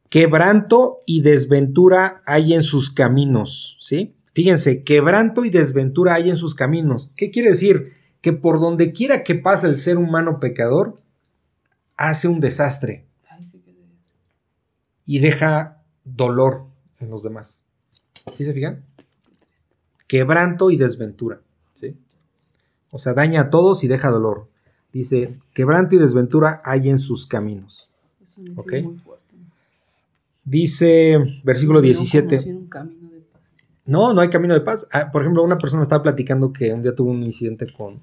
Quebranto y desventura hay en sus caminos, ¿sí? Fíjense, quebranto y desventura hay en sus caminos. ¿Qué quiere decir? Que por donde quiera que pase el ser humano pecador, hace un desastre y deja dolor en los demás. ¿Sí se fijan? Quebranto y desventura. ¿sí? O sea, daña a todos y deja dolor. Dice, quebranto y desventura hay en sus caminos. Ok. Dice, versículo No 17. conocieron camino de paz. No, no hay camino de paz. Ah, por ejemplo, una persona estaba platicando que un día tuvo un incidente con,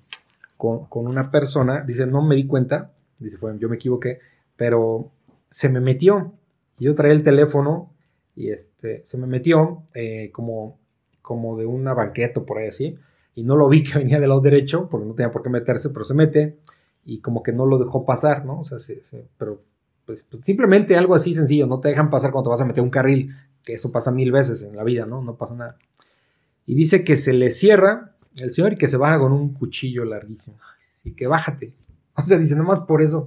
con, con una persona. Dice, no me di cuenta. Dice, fue, yo me equivoqué, pero se me metió. Yo traía el teléfono y este, se me metió eh, como, como de una banqueta por ahí así. Y no lo vi que venía del lado derecho, porque no tenía por qué meterse, pero se mete y como que no lo dejó pasar, ¿no? O sea, se- se- pero pues, pues, simplemente algo así sencillo, no te dejan pasar cuando te vas a meter un carril que eso pasa mil veces en la vida, ¿no? No pasa nada. Y dice que se le cierra el señor y que se baja con un cuchillo larguísimo. Y que bájate. O sea, dice, nomás por eso.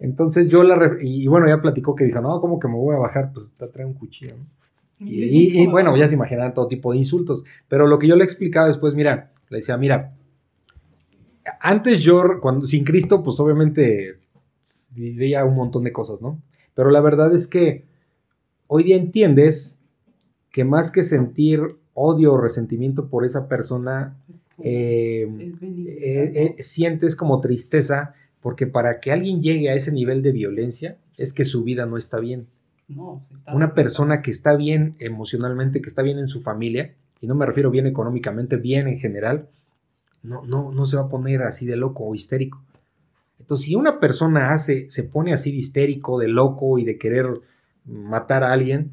Entonces yo la... Y bueno, ya platicó que dijo, no, ¿cómo que me voy a bajar? Pues te trae un cuchillo, ¿no? Y, y- y, bueno, ya se imaginarán todo tipo de insultos. Pero lo que yo le explicaba después, mira, le decía, mira, antes yo, cuando, sin Cristo, pues obviamente diría un montón de cosas, ¿no? Pero la verdad es que hoy día entiendes que más que sentir odio o resentimiento por esa persona, eh, eh, eh, sientes como tristeza porque para que alguien llegue a ese nivel de violencia es que su vida no está bien. No, está Una persona que está bien emocionalmente, que está bien en su familia, y no me refiero bien económicamente, bien en general, no, no, no se va a poner así de loco o histérico. Entonces, si una persona hace, se pone así de histérico, de loco y de querer matar a alguien,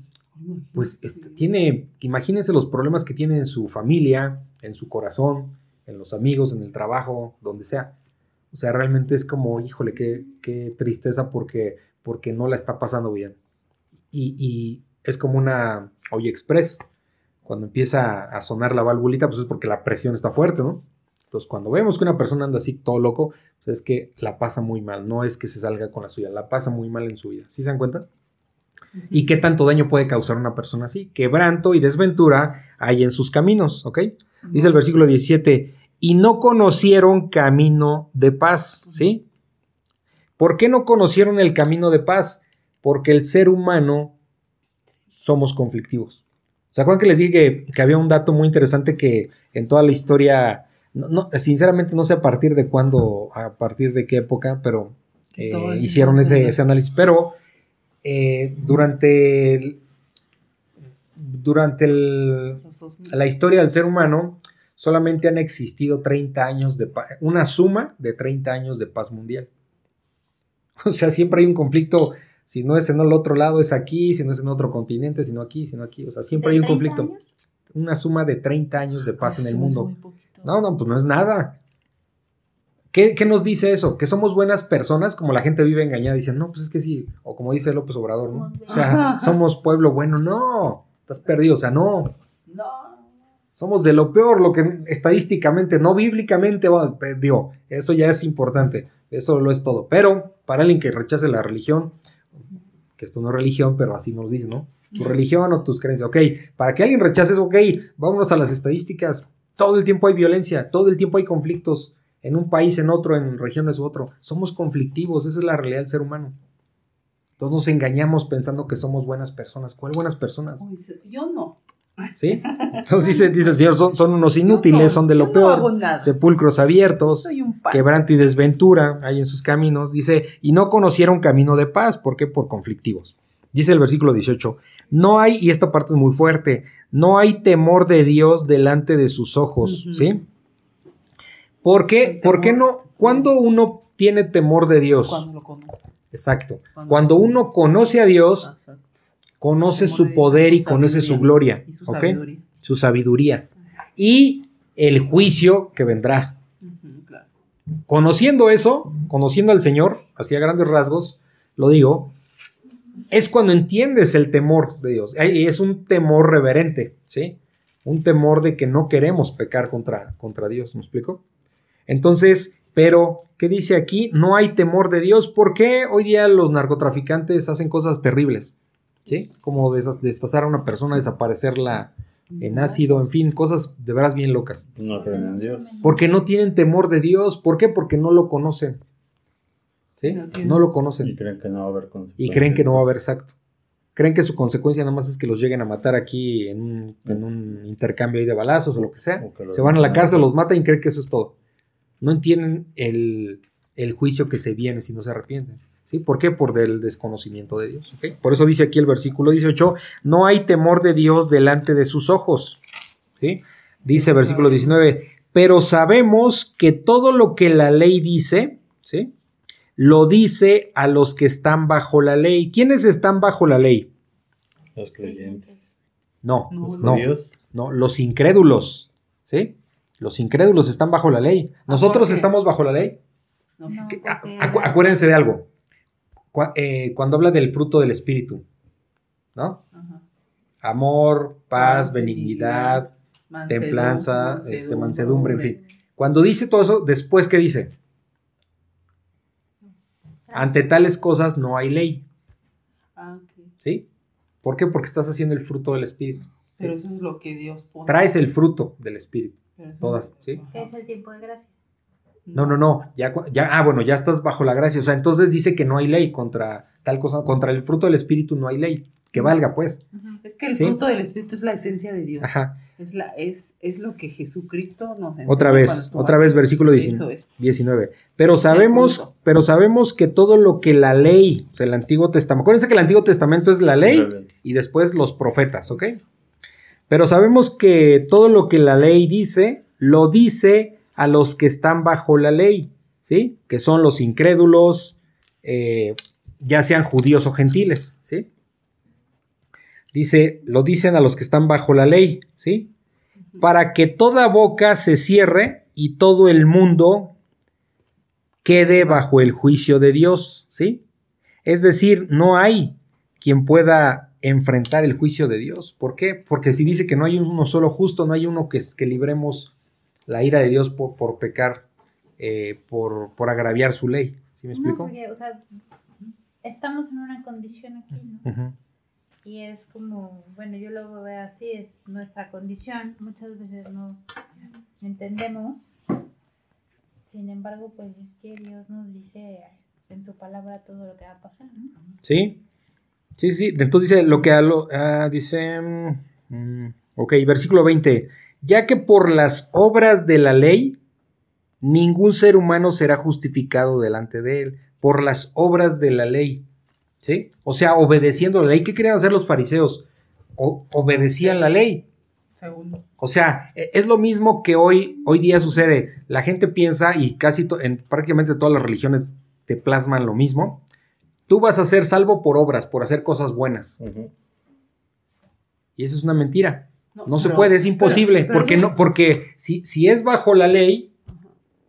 pues este, tiene, imagínense los problemas que tiene en su familia, en su corazón, en los amigos, en el trabajo, donde sea. O sea, realmente es como, híjole, qué, qué tristeza porque, porque no la está pasando bien. Y, y es como una olla express. Cuando empieza a sonar la valvulita, pues es porque la presión está fuerte, ¿no? Entonces, cuando vemos que una persona anda así todo loco, pues es que la pasa muy mal. No es que se salga con la suya, la pasa muy mal en su vida. ¿Sí se dan cuenta? ¿Y qué tanto daño puede causar una persona así? Quebranto y desventura hay en sus caminos, ¿ok? Dice el versículo 17, y no conocieron camino de paz, ¿sí? ¿Por qué no conocieron el camino de paz? Porque el ser humano somos conflictivos. ¿Se acuerdan que les dije que, que había un dato muy interesante que en toda la historia, no, no, sinceramente no sé a partir de cuándo, a partir de qué época, pero eh, hicieron ese, se- ese análisis, pero eh, durante, el- durante el- la historia del ser humano solamente han existido 30 años de paz, una suma de 30 años de paz mundial. O sea, siempre hay un conflicto, si no es en el otro lado es aquí, si no es en otro continente, si no aquí, si no aquí, o sea, siempre hay un ¿De 30 conflicto. años? Una suma de 30 años de paz en el mundo. No, no, pues no es nada. ¿Qué, qué nos dice eso? Que somos buenas personas, como la gente vive engañada, dicen, no, pues es que sí, o como dice López Obrador, ¿no? O sea, somos pueblo bueno, no, estás perdido, o sea, no, No. Somos de lo peor, lo que estadísticamente, no bíblicamente, bueno, digo, eso ya es importante, eso lo es todo, pero para alguien que rechace la religión, que esto no es religión, pero así nos dice, ¿no? Tu religión o tus creencias, ok, para que alguien rechace eso, ok, vámonos a las estadísticas, todo el tiempo hay violencia, todo el tiempo hay conflictos, en un país, en otro, en regiones u otro, somos conflictivos, esa es la realidad del ser humano. Todos nos engañamos pensando que somos buenas personas. ¿Cuál buenas personas? Yo no. ¿Sí? Entonces dice, dice el Señor, son, son unos inútiles, no, son de lo peor. sepulcros abiertos, quebranto y desventura hay en sus caminos. Dice, y no conocieron camino de paz. ¿Por qué? Por conflictivos. Dice el versículo 18, no hay, y esta parte es muy fuerte, no hay temor de Dios delante de sus ojos. ¿Sí? ¿Por qué? ¿Por qué no? Cuando uno tiene temor de Dios? Cuando lo. Exacto. Cuando- Cuando uno conoce a Dios. Conoce su poder y su conoce su gloria. Y su sabiduría. Su sabiduría. Y el juicio que vendrá. Claro. Conociendo eso, conociendo al Señor, así a grandes rasgos, lo digo, es cuando entiendes el temor de Dios. Y Es un temor reverente, ¿sí? Un temor de que no queremos pecar contra, contra Dios, ¿me explico? Entonces, pero, ¿qué dice aquí? No hay temor de Dios. ¿Por qué hoy día los narcotraficantes hacen cosas terribles? ¿Sí? Como destazar a una persona, desaparecerla en ácido, en fin, cosas de veras bien locas. No creen en Dios. Porque no tienen temor de Dios. ¿Por qué? Porque no lo conocen. ¿Sí? No lo Y conocen. creen que no va a haber consecuencias. Y creen que no va a haber exacto. Creen que su consecuencia nada más es que los lleguen a matar aquí en un, en un intercambio ahí de balazos o lo que sea. Que Se van a la cárcel, los matan y creen que eso es todo. No entienden el, el juicio que se viene si no se arrepienten. ¿Sí? ¿Por qué? Por del desconocimiento de Dios. Por eso dice aquí el versículo 18, no hay temor de Dios delante de sus ojos. ¿Sí? Dice versículo 19, pero sabemos que todo lo que la ley dice, ¿sí? Lo dice a los que están bajo la ley. ¿Quiénes están bajo la ley? Los creyentes. No, No, Los no, judíos. no, los incrédulos, ¿sí? Los incrédulos están bajo la ley. Nosotros estamos bajo la ley. No, No, Que- porque- acu- acuérdense de algo. Cu- eh, cuando habla del fruto del espíritu, ¿no? Ajá. amor, paz, benignidad, Mansedumbre, templanza, este, mansedumbre, en fin. Cuando dice todo eso, después, ¿qué dice? Ante tales cosas no hay ley, Ah, ok. ¿sí? ¿Por qué? Porque estás haciendo el fruto del Espíritu. Pero eso es lo que Dios pone. Traes el fruto del Espíritu. Todas, es- ¿sí? Que es el tiempo de gracia. No, no, no, ya, ya, ah, bueno, ya estás bajo la gracia. O sea, entonces dice que no hay ley contra tal cosa, contra el fruto del Espíritu no hay ley. Que valga, pues. Es que el Sí. fruto del Espíritu es la esencia de Dios. Ajá. Es, la, es, es lo que Jesucristo nos enseña. Otra vez, otra vez, versículo Eso 19. es. 19. Pero sabemos, pero sabemos que todo lo que la ley, o sea, el Antiguo Testamento, acuérdense que el Antiguo Testamento es la ley y después los profetas, ¿ok? Pero sabemos que todo lo que la ley dice, lo dice a los que están bajo la ley, ¿sí? Que son los incrédulos, eh, ya sean judíos o gentiles, ¿sí? Dice, lo dicen a los que están bajo la ley, ¿sí? Para que toda boca se cierre y todo el mundo quede bajo el juicio de Dios, ¿sí? Es decir, no hay quien pueda enfrentar el juicio de Dios. ¿Por qué? Porque si dice que no hay uno solo justo, no hay uno que, que libremos la ira de Dios por, por pecar, eh, por, por agraviar su ley. ¿Sí me No, explico? porque, o sea, estamos en una condición aquí, ¿no? Y es como, bueno, yo lo veo así, es nuestra condición. Muchas veces no entendemos. Sin embargo, pues es que Dios nos dice en su palabra todo lo que va a pasar, ¿no? Sí, sí, sí. Entonces dice lo que ah, dice, mm, ok, versículo 20. Ya que por las obras de la ley, ningún ser humano será justificado delante de él. Por las obras de la ley. ¿Sí? O sea, obedeciendo la ley. ¿Qué querían hacer los fariseos? O- obedecían la ley. Segundo. O sea, e- es lo mismo que hoy, hoy día sucede. La gente piensa, y casi en prácticamente todas las religiones te plasman lo mismo. Tú vas a ser salvo por obras, por hacer cosas buenas. Y eso es una mentira. No se pero- puede, es imposible. pero- pero porque no, porque si, si es bajo la ley,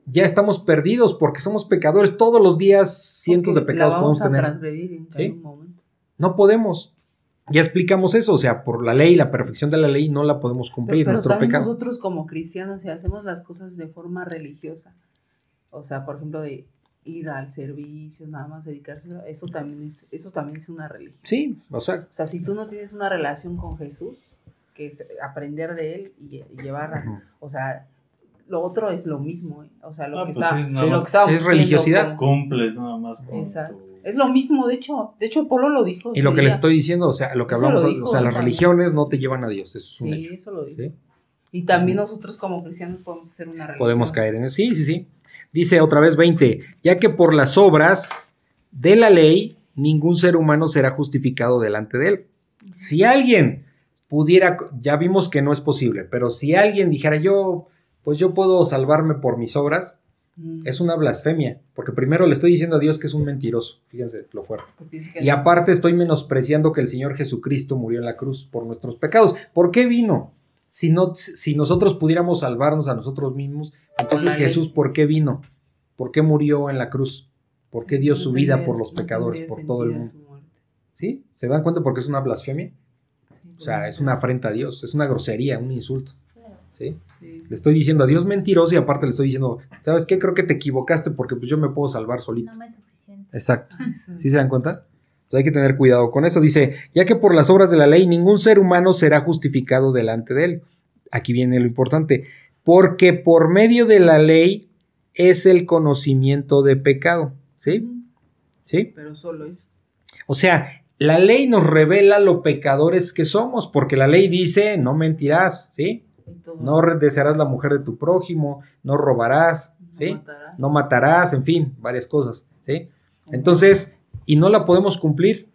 ya estamos perdidos, porque somos pecadores. Todos los días cientos de pecados la vamos podemos tener. transgredir en momento. No podemos. Ya explicamos eso. O sea, por la ley, la perfección de la ley, no la podemos cumplir. Pero, pero nuestro pecado. nosotros como cristianos, si hacemos las cosas de forma religiosa, o sea, por ejemplo, de ir al servicio, nada más dedicarse, eso también es, eso también es una religión. Sí, o sea, O sea, si tú no tienes una relación con Jesús, que es aprender de él y, y llevar, a- o sea, lo otro es lo mismo, ¿eh? o sea, lo Ah, que pues está, sí, nada lo más. que estábamos Es religiosidad. con- Cumples nada más con Exacto. tu- Es lo mismo, de hecho, de hecho Polo lo dijo. Y lo que les día. estoy diciendo, o sea, lo que Eso hablamos, lo o sea, las también. religiones no te llevan a Dios, eso es un Sí, hecho. eso lo dijo. ¿sí? Y también nosotros como cristianos podemos hacer una religión. Podemos caer en eso. Sí, sí, sí. Dice otra vez 20, ya que por las obras de la ley ningún ser humano será justificado delante de él. Si alguien pudiera, ya vimos que no es posible, pero si alguien dijera yo, pues yo puedo salvarme por mis obras, Mm. es una blasfemia, porque primero le estoy diciendo a Dios que es un mentiroso, fíjense lo fuerte. Y aparte estoy menospreciando que el Señor Jesucristo murió en la cruz por nuestros pecados. ¿Por qué vino? Si, no, si nosotros pudiéramos salvarnos a nosotros mismos, entonces. Jesús, ¿por qué vino? ¿Por qué murió en la cruz? ¿Por qué dio no su vida por los pecadores, por todo el mundo? ¿Sí? ¿Se dan cuenta porque es una blasfemia? O sea, es una afrenta a Dios, es una grosería, un insulto. ¿Sí? Sí. Le estoy diciendo a Dios mentiroso y aparte le estoy diciendo, ¿sabes qué? Creo que te equivocaste porque pues yo me puedo salvar solito. No me es suficiente. Exacto. Exacto. ¿Sí se dan cuenta? Entonces hay que tener cuidado con eso. Dice, ya que por las obras de la ley ningún ser humano será justificado delante de él. Aquí viene lo importante. Porque por medio de la ley es el conocimiento de pecado. ¿Sí? ¿Sí? Pero solo eso. O sea, la ley nos revela lo pecadores que somos, porque la ley dice, no mentirás, ¿sí? No desearás la mujer de tu prójimo, no robarás, No ¿sí? matarás. No matarás, en fin, varias cosas, ¿sí? Entonces, y no la podemos cumplir.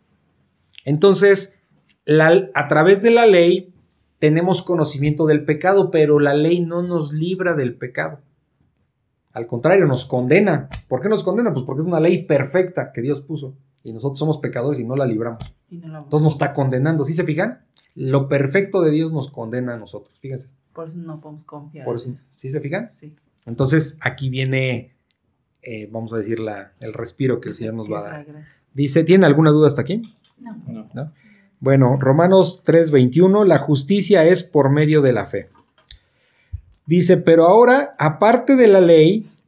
Entonces, la- a través de la ley tenemos conocimiento del pecado, pero la ley no nos libra del pecado. Al contrario, nos condena. ¿Por qué nos condena? Pues porque es una ley perfecta que Dios puso. Y nosotros somos pecadores y no la libramos. Y no la vamos Entonces nos está condenando. ¿Sí se fijan? Lo perfecto de Dios nos condena a nosotros. Fíjense. Por eso no podemos confiar. Por en eso- eso. ¿Sí se fijan? Sí. Entonces aquí viene, eh, vamos a decir, la, el respiro que el Señor nos va a dar. Dice, ¿tiene alguna duda hasta aquí? No. No. ¿No? Bueno, Romanos 3:21, la justicia es por medio de la fe. Dice, pero ahora, aparte de la ley,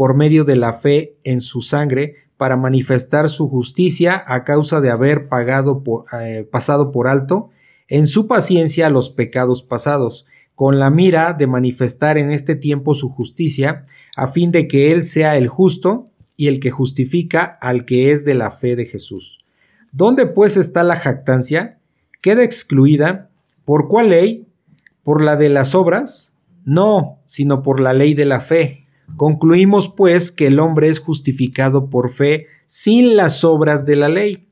por medio de la fe en su sangre, para manifestar su justicia a causa de haber pagado por, eh, pasado por alto en su paciencia los pecados pasados, con la mira de manifestar en este tiempo su justicia, a fin de que Él sea el justo y el que justifica al que es de la fe de Jesús. ¿Dónde pues está la jactancia? ¿Queda excluida? ¿Por cuál ley? ¿Por la de las obras? No, sino por la ley de la fe. Concluimos pues que el hombre es justificado por fe sin las obras de la ley.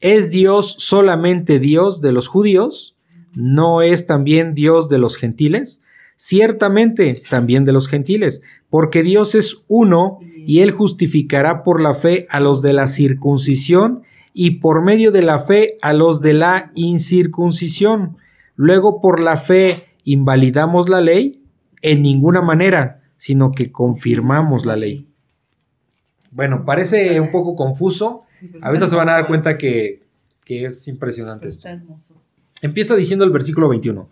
¿Es Dios solamente Dios de los judíos? ¿No es también Dios de los gentiles? Ciertamente también de los gentiles, porque Dios es uno y Él justificará por la fe a los de la circuncisión y por medio de la fe a los de la incircuncisión. Luego por la fe invalidamos la ley en ninguna manera, sino que confirmamos la ley. Bueno, parece un poco confuso. Ahorita se van a dar cuenta que, que es impresionante esto. Empieza diciendo el versículo 21.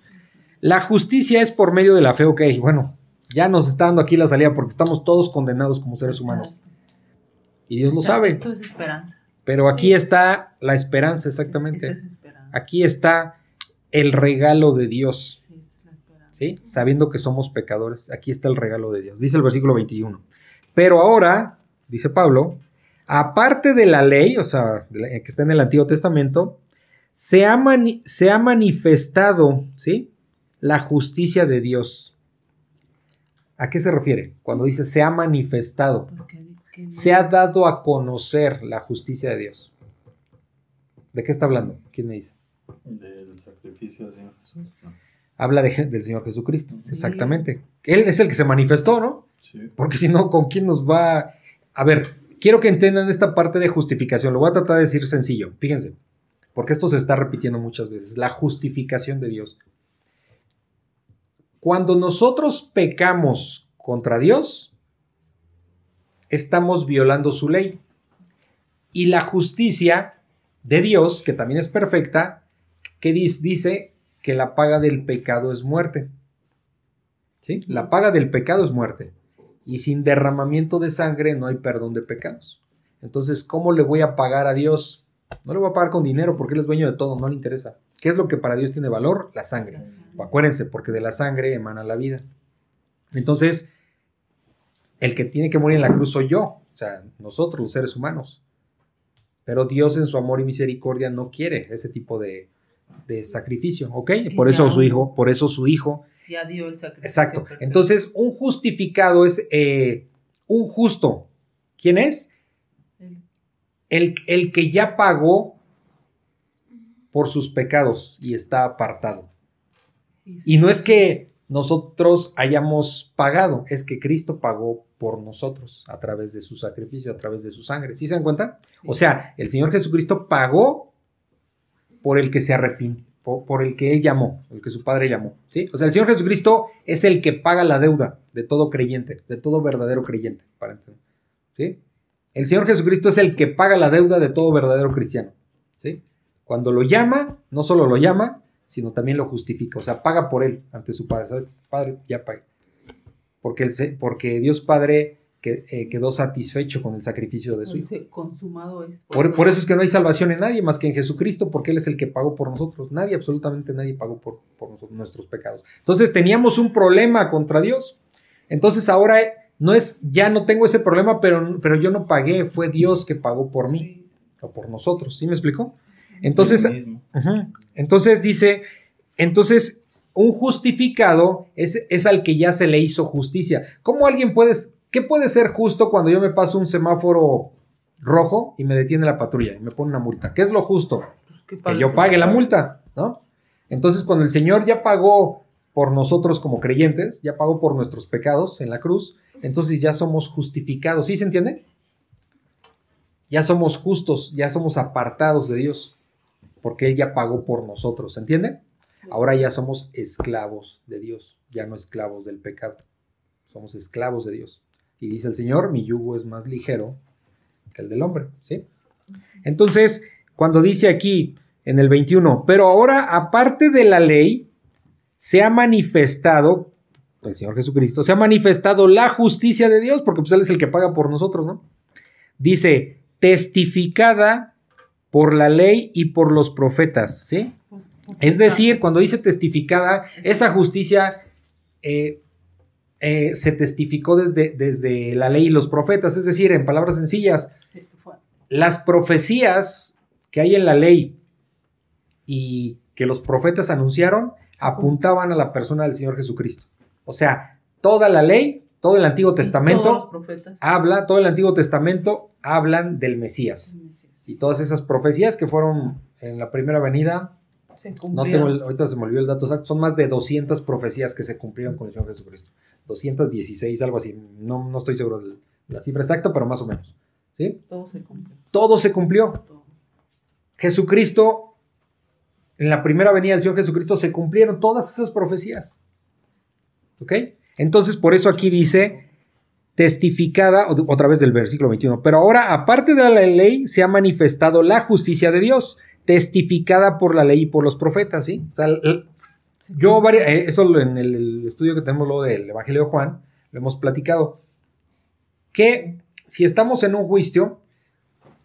La justicia es por medio de la fe, ok, bueno, ya nos está dando aquí la salida porque estamos todos condenados como seres humanos. Y Dios lo sabe. Esto es esperanza. Pero aquí está la esperanza, exactamente. Aquí está el regalo de Dios, Sí. Sabiendo que somos pecadores, aquí está el regalo de Dios. Dice el versículo 21. Pero ahora, dice Pablo, aparte de la ley, o sea, que está en el Antiguo Testamento, se ha, mani- se ha manifestado, ¿sí? La justicia de Dios. ¿A qué se refiere? Cuando dice se ha manifestado. Pues que- que no- Se ha dado a conocer la justicia de Dios. ¿De qué está hablando? ¿Quién me dice? Del sacrificio del Señor Jesús. ¿no? Habla de, del Señor Jesucristo. Sí. Exactamente. Él es el que se manifestó, ¿no? Sí. Porque si no, ¿con quién nos va? A ver, quiero que entiendan esta parte de justificación. Lo voy a tratar de decir sencillo. Fíjense, porque esto se está repitiendo muchas veces. La justificación de Dios. Cuando nosotros pecamos contra Dios, estamos violando su ley. Y la justicia de Dios, que también es perfecta, que dis- dice que la paga del pecado es muerte. ¿Sí? La paga del pecado es muerte. Y sin derramamiento de sangre no hay perdón de pecados. Entonces, ¿cómo le voy a pagar a Dios? No le voy a pagar con dinero porque Él es dueño de todo, no le interesa. ¿Qué es lo que para Dios tiene valor? La sangre. Acuérdense, porque de la sangre emana la vida. Entonces, el que tiene que morir en la cruz soy yo, o sea, nosotros, los seres humanos. Pero Dios en su amor y misericordia no quiere ese tipo de, de sacrificio, ¿ok? Por eso su hijo, por eso su hijo Ya dio el sacrificio. Exacto. perfecto. Entonces, un justificado es eh, un justo. ¿Quién es? El- El, el que ya pagó por sus pecados y está apartado. Y no es que nosotros hayamos pagado, es que Cristo pagó por nosotros a través de su sacrificio, a través de su sangre. ¿Sí se dan cuenta? O sea, el Señor Jesucristo pagó por el que se arrepintió, por, el que Él llamó, el que su Padre llamó. ¿sí? O sea, el Señor Jesucristo es el que paga la deuda de todo creyente, de todo verdadero creyente. ¿sí? El Señor Jesucristo es el que paga la deuda de todo verdadero cristiano. ¿sí? Cuando lo llama, no solo lo llama, sino también lo justifica. O sea, paga por él ante su Padre. ¿Sabes? Padre, ya pagué. Porque, el, porque Dios Padre que, eh, quedó satisfecho con el sacrificio de su Hijo. Dice, consumado es. Por, por eso es que no hay salvación en nadie más que en Jesucristo, porque Él es el que pagó por nosotros. Nadie, absolutamente nadie pagó por, por nosotros, nuestros pecados. Entonces teníamos un problema contra Dios. Entonces ahora eh, no es, ya no tengo ese problema, pero, pero yo no pagué, fue Dios que pagó por mí Sí. o por nosotros. ¿Sí me explicó? Entonces. Entonces dice, entonces un justificado es, es al que ya se le hizo justicia. ¿Cómo alguien puede, qué puede ser justo cuando yo me paso un semáforo rojo y me detiene la patrulla y me pone una multa? ¿Qué es lo justo? Pues, que Que yo pague la multa, ¿no? Entonces, cuando el Señor ya pagó por nosotros como creyentes, ya pagó por nuestros pecados en la cruz, entonces ya somos justificados. ¿Sí se entiende? Ya somos justos, ya somos apartados de Dios, porque Él ya pagó por nosotros, ¿se entiende? Ahora ya somos esclavos de Dios, ya no esclavos del pecado, somos esclavos de Dios. Y dice el Señor, mi yugo es más ligero que el del hombre, ¿sí? Entonces, cuando dice aquí en el 21, pero ahora aparte de la ley, se ha manifestado, el Señor Jesucristo, se ha manifestado la justicia de Dios, porque pues Él es el que paga por nosotros, ¿no? Dice, testificada por la ley y por los profetas, ¿sí? Es decir, cuando dice testificada, esa justicia eh, eh, se testificó desde, desde la ley y los profetas, es decir, en palabras sencillas, las profecías que hay en la ley y que los profetas anunciaron apuntaban a la persona del Señor Jesucristo. O sea, toda la ley, todo el Antiguo Testamento habla, todo el Antiguo Testamento hablan del Mesías. Y todas esas profecías que fueron en la primera venida, no tengo ahorita se me olvidó el dato exacto, son más de 200 profecías que se cumplieron con el Señor Jesucristo. 216, algo así. No, no estoy seguro de la cifra exacta, pero más o menos. ¿Sí? Todo se cumplió. Todo se cumplió. Jesucristo, en la primera venida del Señor Jesucristo, se cumplieron todas esas profecías. ¿Ok? Entonces, por eso aquí dice, testificada, otra vez del versículo 21, pero ahora, aparte de la ley, se ha manifestado la justicia de Dios, testificada por la ley y por los profetas, ¿sí? O sea, yo, eh, eso en el estudio que tenemos luego del Evangelio de Juan, lo hemos platicado, que si estamos en un juicio,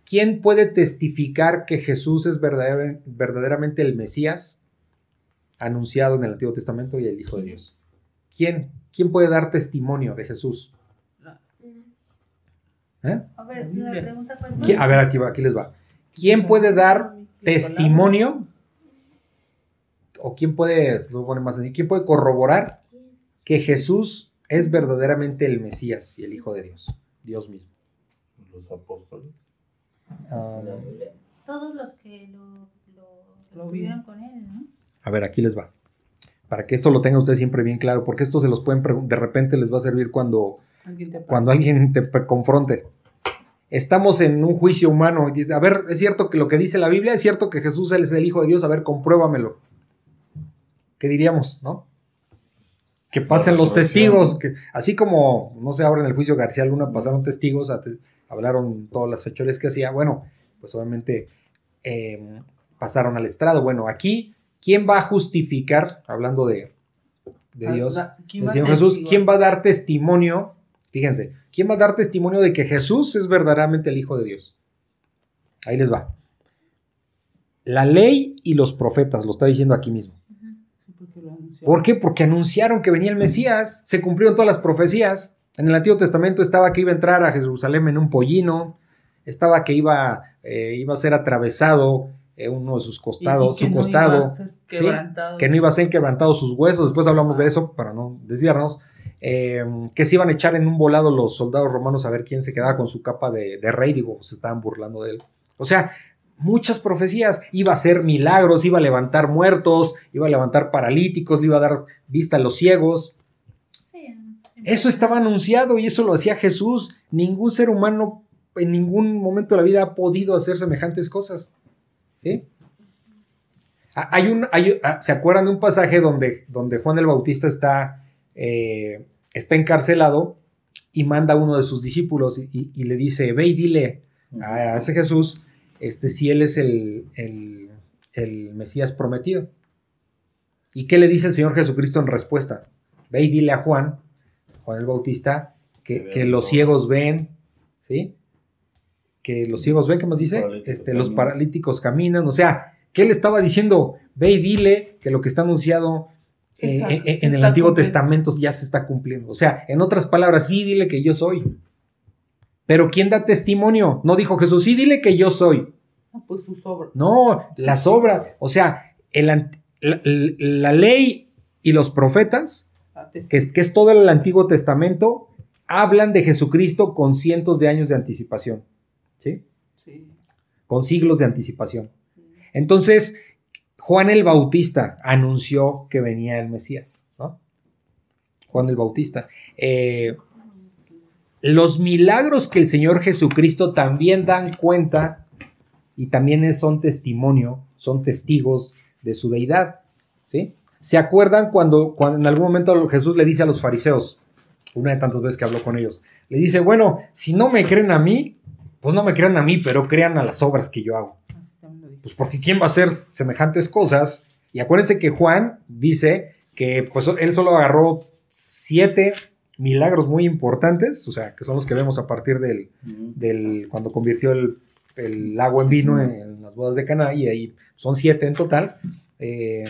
¿quién puede testificar que Jesús es verdaderamente el Mesías anunciado en el Antiguo Testamento y el Hijo de Dios? ¿Quién? ¿Quién puede dar testimonio de Jesús? ¿Eh? A ver, la pregunta A ver, aquí, aquí les va. ¿Quién puede dar testimonio? ¿O quién puede, más quién puede corroborar que Jesús es verdaderamente el Mesías y el Hijo de Dios? Dios mismo. Los apóstoles. Ah, Todos los que lo, lo, vieron con él, ¿no? A ver, aquí les va. Para que esto lo tenga usted siempre bien claro, porque esto se los pueden de repente les va a servir cuando alguien te, cuando alguien te confronte. Estamos en un juicio humano a ver, es cierto que lo que dice la Biblia, es cierto que Jesús es el Hijo de Dios, a ver, compruébamelo. ¿Qué diríamos, no? que pasen los testigos, que así como, no sé, ahora en el juicio García Luna pasaron testigos, hablaron todas las fechorías que hacía, bueno, pues obviamente em, pasaron al estrado. Bueno, aquí, ¿quién va a justificar, hablando de, de ah, Dios, del Señor Jesús, quién va a dar testimonio? Fíjense, ¿quién va a dar testimonio de que Jesús es verdaderamente el Hijo de Dios? Ahí les va. La ley y los profetas, lo está diciendo aquí mismo. ¿Por qué? Porque anunciaron que venía el Mesías, se cumplieron todas las profecías. En el Antiguo Testamento estaba que iba a entrar a Jerusalén en un pollino, estaba que iba, eh, iba a ser atravesado eh, uno de sus costados, su costado, que no iba a ser quebrantado sus huesos, después hablamos de eso para no desviarnos, eh, que se iban a echar en un volado los soldados romanos a ver quién se quedaba con su capa de, de rey, digo, se estaban burlando de él. O sea, muchas profecías. Iba a hacer milagros, iba a levantar muertos, iba a levantar paralíticos, le iba a dar vista a los ciegos. Eso estaba anunciado y eso lo hacía Jesús. Ningún ser humano en ningún momento de la vida ha podido hacer semejantes cosas. ¿Sí? Hay un, ah, ¿Se acuerdan de un pasaje donde, donde Juan el Bautista está, eh, está encarcelado y manda a uno de sus discípulos y, y le dice, ve y dile a ese Jesús este, si él es el, Mesías prometido. ¿Y qué le dice el Señor Jesucristo en respuesta? Ve y dile a Juan, Juan el Bautista, que, los ciegos ven, ¿sí? Que los ciegos ven, ¿qué más dice? Este, los paralíticos caminan, o sea, ¿qué le estaba diciendo? Ve y dile que lo que está anunciado eh, eh, en, el Antiguo Testamento ya se está cumpliendo. O sea, en otras palabras, sí, dile que yo soy. Pero ¿quién da testimonio? No dijo Jesús, sí, dile que yo soy. No, pues sus obras. No, las obras. O sea, la, ley y los profetas, que, es todo el Antiguo Testamento, hablan de Jesucristo con cientos de años de anticipación. ¿Sí? Sí. Con siglos de anticipación. Entonces, Juan el Bautista anunció que venía el Mesías, ¿no? Juan el Bautista. Eh, los milagros que el Señor Jesucristo también dan cuenta y también son testimonio, son testigos de su deidad, ¿sí? ¿Se acuerdan cuando, cuando en algún momento Jesús le dice a los fariseos, una de tantas veces que habló con ellos, le dice, bueno, si no me creen a mí, pues no me crean a mí, pero crean a las obras que yo hago. Pues porque ¿quién va a hacer semejantes cosas? Y acuérdense que Juan dice que pues él solo agarró siete milagros muy importantes, o sea, que son los que vemos a partir del, del cuando convirtió el, el agua en vino en, las bodas de Cana, y ahí son siete en total. Eh,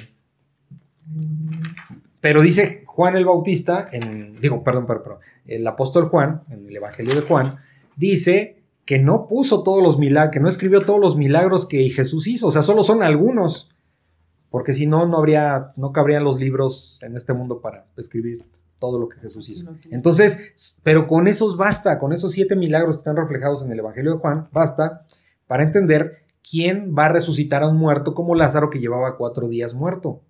pero dice Juan el Bautista, en, digo, perdón, perdón, perdón, el apóstol Juan, en el Evangelio de Juan, dice que no puso todos los milagros, que no escribió todos los milagros que Jesús hizo, o sea, solo son algunos, porque si no, no habría, no cabrían los libros en este mundo para escribir todo lo que Jesús hizo. Entonces, pero con esos basta, con esos siete milagros que están reflejados en el Evangelio de Juan, basta para entender quién va a resucitar a un muerto como Lázaro que llevaba cuatro días muerto.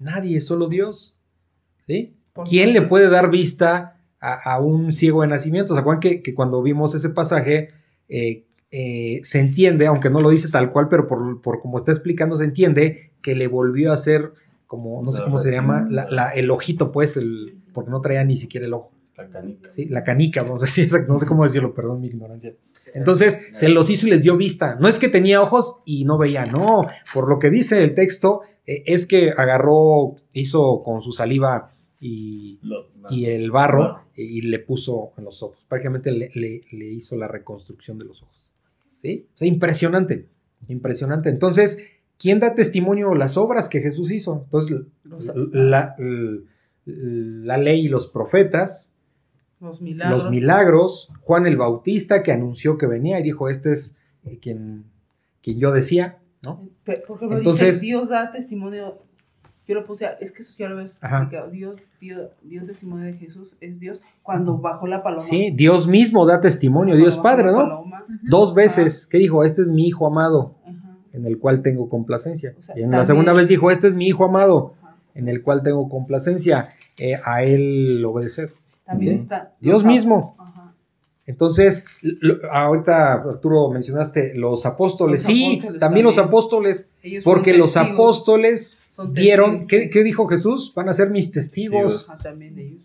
Nadie, solo Dios. ¿Sí? ¿Quién le puede dar vista a, un ciego de nacimiento? ¿Se acuerdan que, que cuando vimos ese pasaje eh, eh, se entiende, aunque no lo dice tal cual, pero por, por, como está explicando, se entiende que le volvió a hacer como, no sé cómo se llama, la, el ojito, pues, el, porque no traía ni siquiera el ojo. La canica. Sí, la canica, no sé, no sé cómo decirlo, perdón mi ignorancia. Entonces se los hizo y les dio vista. No es que tenía ojos y no veía, no. Por lo que dice el texto, eh, es que agarró, hizo con su saliva y, y el barro y le puso en los ojos. Prácticamente le, le, hizo la reconstrucción de los ojos. ¿Sí? O sea, impresionante, impresionante. Entonces, ¿quién da testimonio las obras que Jesús hizo? Entonces, la, la ley y los profetas, los milagros. los milagros, Juan el Bautista que anunció que venía y dijo, este es eh, quien, quien yo decía, ¿no? Entonces, Dios da testimonio yo lo puse, es que eso ya lo ves explicado. Dios, Dios, Dios testimonio de Jesús es Dios cuando bajó la paloma. Sí, Dios mismo da testimonio, Dios Padre, ¿no? Dos veces, ¿qué dijo? Este es mi hijo amado, en el cual tengo complacencia. y en la segunda vez dijo, este es mi hijo amado, en el cual tengo complacencia, eh, a él obedecer. También está. Dios mismo. Entonces, ahorita Arturo mencionaste los apóstoles. sí, también, los apóstoles, porque los apóstoles dieron, ¿qué, dijo Jesús? Van a ser mis testigos. Ah, también ellos.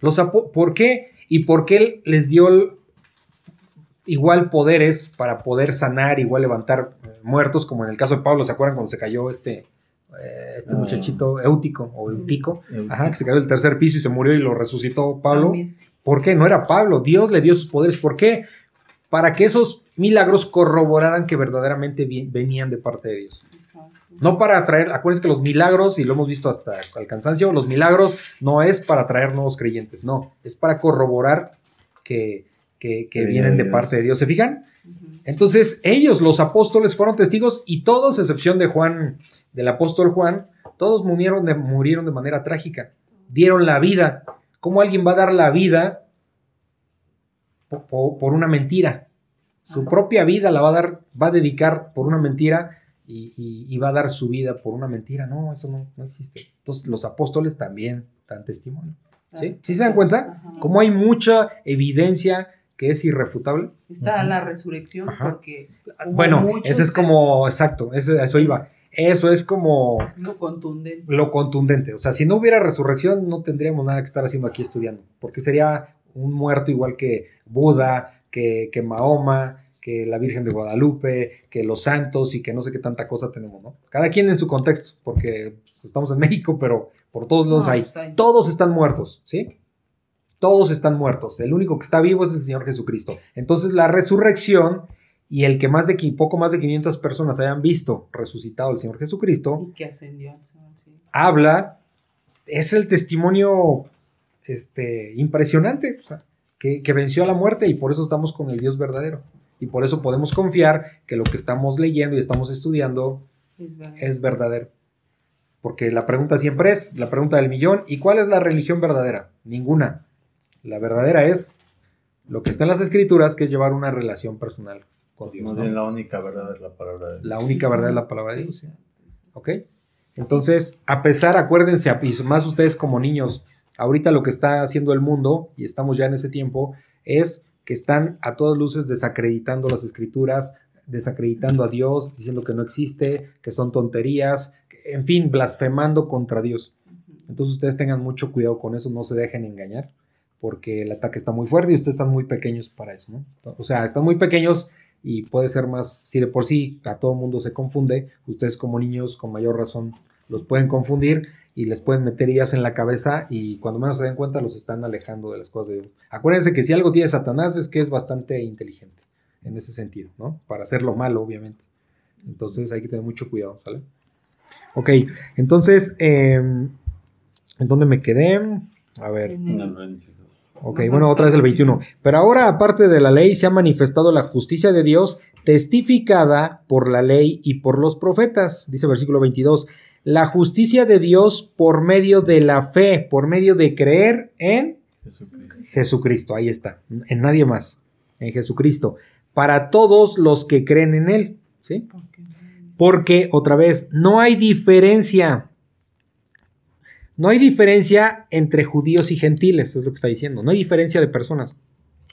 Los ¿Por qué? ¿Y por qué él les dio igual poderes para poder sanar, igual levantar eh, muertos, como en el caso de Pablo, ¿se acuerdan cuando se cayó este, eh, este ah. muchachito Eutico o Eutico, Ajá, que se cayó del tercer piso y se murió y lo resucitó Pablo? ¿Por qué? No era Pablo, Dios le dio sus poderes. ¿Por qué? Para que esos milagros corroboraran que verdaderamente venían de parte de Dios. No para atraer, acuérdense que los milagros, y lo hemos visto hasta el cansancio, los milagros no es para atraer nuevos creyentes, no, es para corroborar que, vienen de parte de Dios. ¿Se fijan? Entonces, ellos, los apóstoles, fueron testigos y todos, excepción de Juan, del apóstol Juan, todos murieron de, murieron de manera trágica, dieron la vida ¿Cómo alguien va a dar la vida por, una mentira? Su propia vida la va a dar, va a dedicar por una mentira y, va a dar su vida por una mentira. No, eso no, existe. Entonces los apóstoles también dan testimonio. ¿Sí? ¿Sí se dan cuenta? Como hay mucha evidencia que es irrefutable. Está la resurrección porque... Bueno, ese es como, exacto, eso iba. Eso es como... Lo contundente. Lo contundente. O sea, si no hubiera resurrección, no tendríamos nada que estar haciendo aquí estudiando. Porque sería un muerto igual que Buda, que, que Mahoma, que la Virgen de Guadalupe, que los santos y que no sé qué tanta cosa tenemos, ¿no? Cada quien en su contexto, porque estamos en México, pero por todos hay. Pues Todos están muertos, ¿sí? Todos están muertos. El único que está vivo es el Señor Jesucristo. Entonces la resurrección y el que más de poco más de 500 personas hayan visto resucitado al Señor Jesucristo, que ascendió, habla, es el testimonio este, impresionante, que, venció a la muerte y por eso estamos con el Dios verdadero. Y por eso podemos confiar que lo que estamos leyendo y estamos estudiando es verdadero. Porque la pregunta siempre es, la pregunta del millón, ¿y cuál es la religión verdadera? Ninguna. La verdadera es lo que está en las escrituras, que es llevar una relación personal con Dios. la única verdad es la palabra de Dios. La única verdad es la palabra de Dios. ¿Ok? Entonces, a pesar, acuérdense, y más ustedes como niños, ahorita lo que está haciendo el mundo, y estamos ya en ese tiempo, es que están a todas luces desacreditando las escrituras, desacreditando a Dios, diciendo que no existe, que son tonterías, en fin, blasfemando contra Dios. Entonces ustedes tengan mucho cuidado con eso, no se dejen engañar, porque el ataque está muy fuerte y ustedes están muy pequeños para eso, ¿no? O sea, están muy pequeños y puede ser más, si de por sí a todo mundo se confunde, ustedes como niños con mayor razón los pueden confundir y les pueden meter ideas en la cabeza y cuando menos se den cuenta los están alejando de las cosas de Dios. Acuérdense que si algo tiene Satanás es que es bastante inteligente en ese sentido, ¿no? Para hacerlo malo, obviamente. Entonces hay que tener mucho cuidado, ¿sale? Ok, entonces, eh, ¿en dónde me quedé? A ver. En el- el 22. Ok, bueno, otra vez el 21. Pero ahora, aparte de la ley, se ha manifestado la justicia de Dios, testificada por la ley y por los profetas. Dice versículo 22. La justicia de Dios por medio de la fe, por medio de creer en Jesucristo. Jesucristo. Ahí está, en nadie más, en Jesucristo. Para todos los que creen en Él. ¿Sí? Porque, otra vez, no hay diferencia. No hay diferencia entre judíos y gentiles, es lo que está diciendo. No hay diferencia de personas.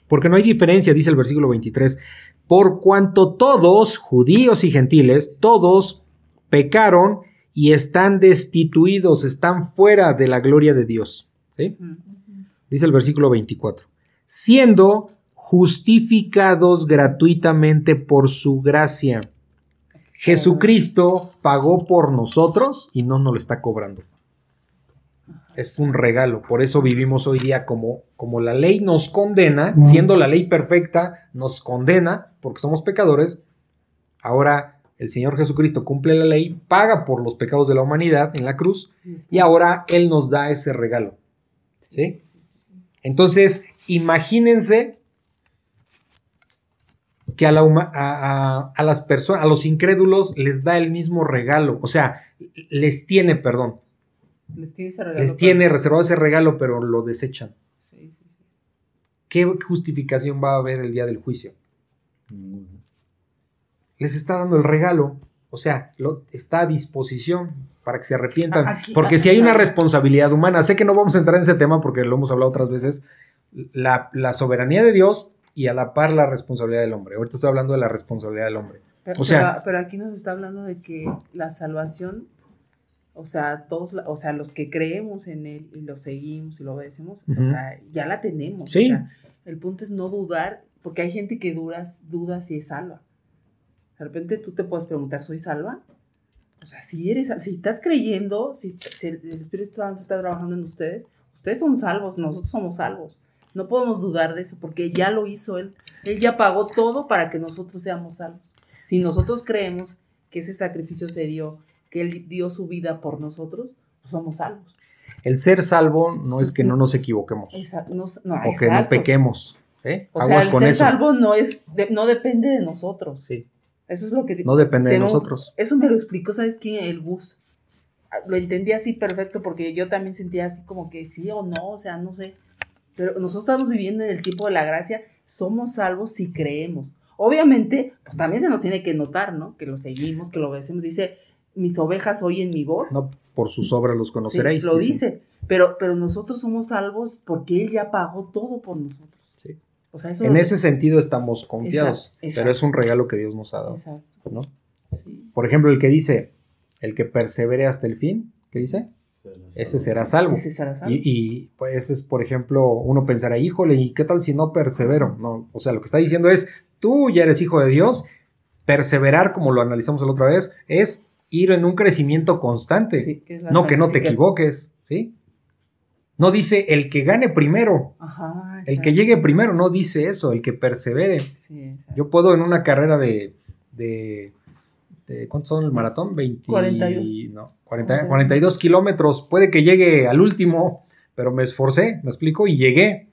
Porque no hay diferencia, dice el versículo 23. Por cuanto todos, judíos y gentiles, todos pecaron y están destituidos, están fuera de la gloria de Dios. Dice el versículo 24. Siendo justificados gratuitamente por su gracia. Jesucristo pagó por nosotros y no nos lo está cobrando. Es un regalo, por eso vivimos hoy día como, como la ley nos condena, siendo la ley perfecta, nos condena porque somos pecadores. Ahora el Señor Jesucristo cumple la ley, paga por los pecados de la humanidad en la cruz y ahora Él nos da ese regalo. ¿Sí? Entonces, imagínense que a, la huma- a- a- a las personas, a los incrédulos les da el mismo regalo, o sea, les tiene, perdón, Les tiene ese regalo les para- tiene reservado ese regalo, pero lo desechan. Sí, sí, sí. ¿Qué justificación va a haber el día del juicio? Ninguno. Les está dando el regalo, o sea, lo, está a disposición para que se arrepientan. Aquí- porque si hay una responsabilidad humana, sé que no vamos a entrar en ese tema porque lo hemos hablado otras veces, la, la soberanía de Dios y a la par la responsabilidad del hombre. Ahorita estoy hablando de la responsabilidad del hombre. Pero, O sea- pero- pero aquí nos está hablando de que la salvación, o sea, todos, o sea, los que creemos en él y lo seguimos y lo obedecemos, Ujú. o sea, ya la tenemos. Sí. O sea, el punto es no dudar, porque hay gente que duda, duda si es salva. De repente tú te puedes preguntar, ¿soy salva? O sea, si eres, si estás creyendo, si, si el Espíritu Santo está trabajando en ustedes, ustedes son salvos, nosotros somos salvos. No podemos dudar de eso porque ya lo hizo Él. Él ya pagó todo para que nosotros seamos salvos. Si nosotros creemos que ese sacrificio se dio, que Él dio su vida por nosotros, pues somos salvos. El ser salvo no es que no nos equivoquemos Esa- no, no, o que no exacto. pequemos. ¿eh? O sea, el con ser eso. salvo no, es, de- no depende de nosotros. Sí, Eso es lo que... no depende de nosotros. Eso me lo explicó, ¿sabes quién? El Gus. Ah, Lo entendí así perfecto porque yo también sentía así como que sí o no, o sea, no sé. Pero nosotros estamos viviendo en el tiempo de la gracia, somos salvos si creemos. Obviamente, pues también se nos tiene que notar, ¿no? Que lo seguimos, que lo obedecemos. Dice, mis ovejas oyen mi voz. No por sus obras los Sí, conoceréis. lo sí, sí. dice. Pero, pero nosotros somos salvos porque Él ya pagó todo por nosotros. Sí. O sea, eso En ese sentido estamos confiados, Exacto, exacto. pero es un regalo que Dios nos ha dado. Exacto. ¿no? sí. Por ejemplo, el que dice, el que persevere hasta el fin, ¿qué dice? Ese será salvo. Ese será salvo. Y, y, pues ese es, por ejemplo, uno pensará, híjole, ¿y qué tal si no persevero? No, o sea, lo que está diciendo es, tú ya eres hijo de Dios, perseverar, como lo analizamos la otra vez, es ir en un crecimiento constante. Sí, que no que no te equivoques, ¿sí? No dice el que gane primero, Ajá. el que llegue primero, no dice eso, el que persevere. Sí. Yo puedo en una carrera de, de, de- ¿cuántos son el maratón? 20, 42. No, 40 42 kilómetros. Puede que llegue al último, pero me esforcé, me explico, y llegué.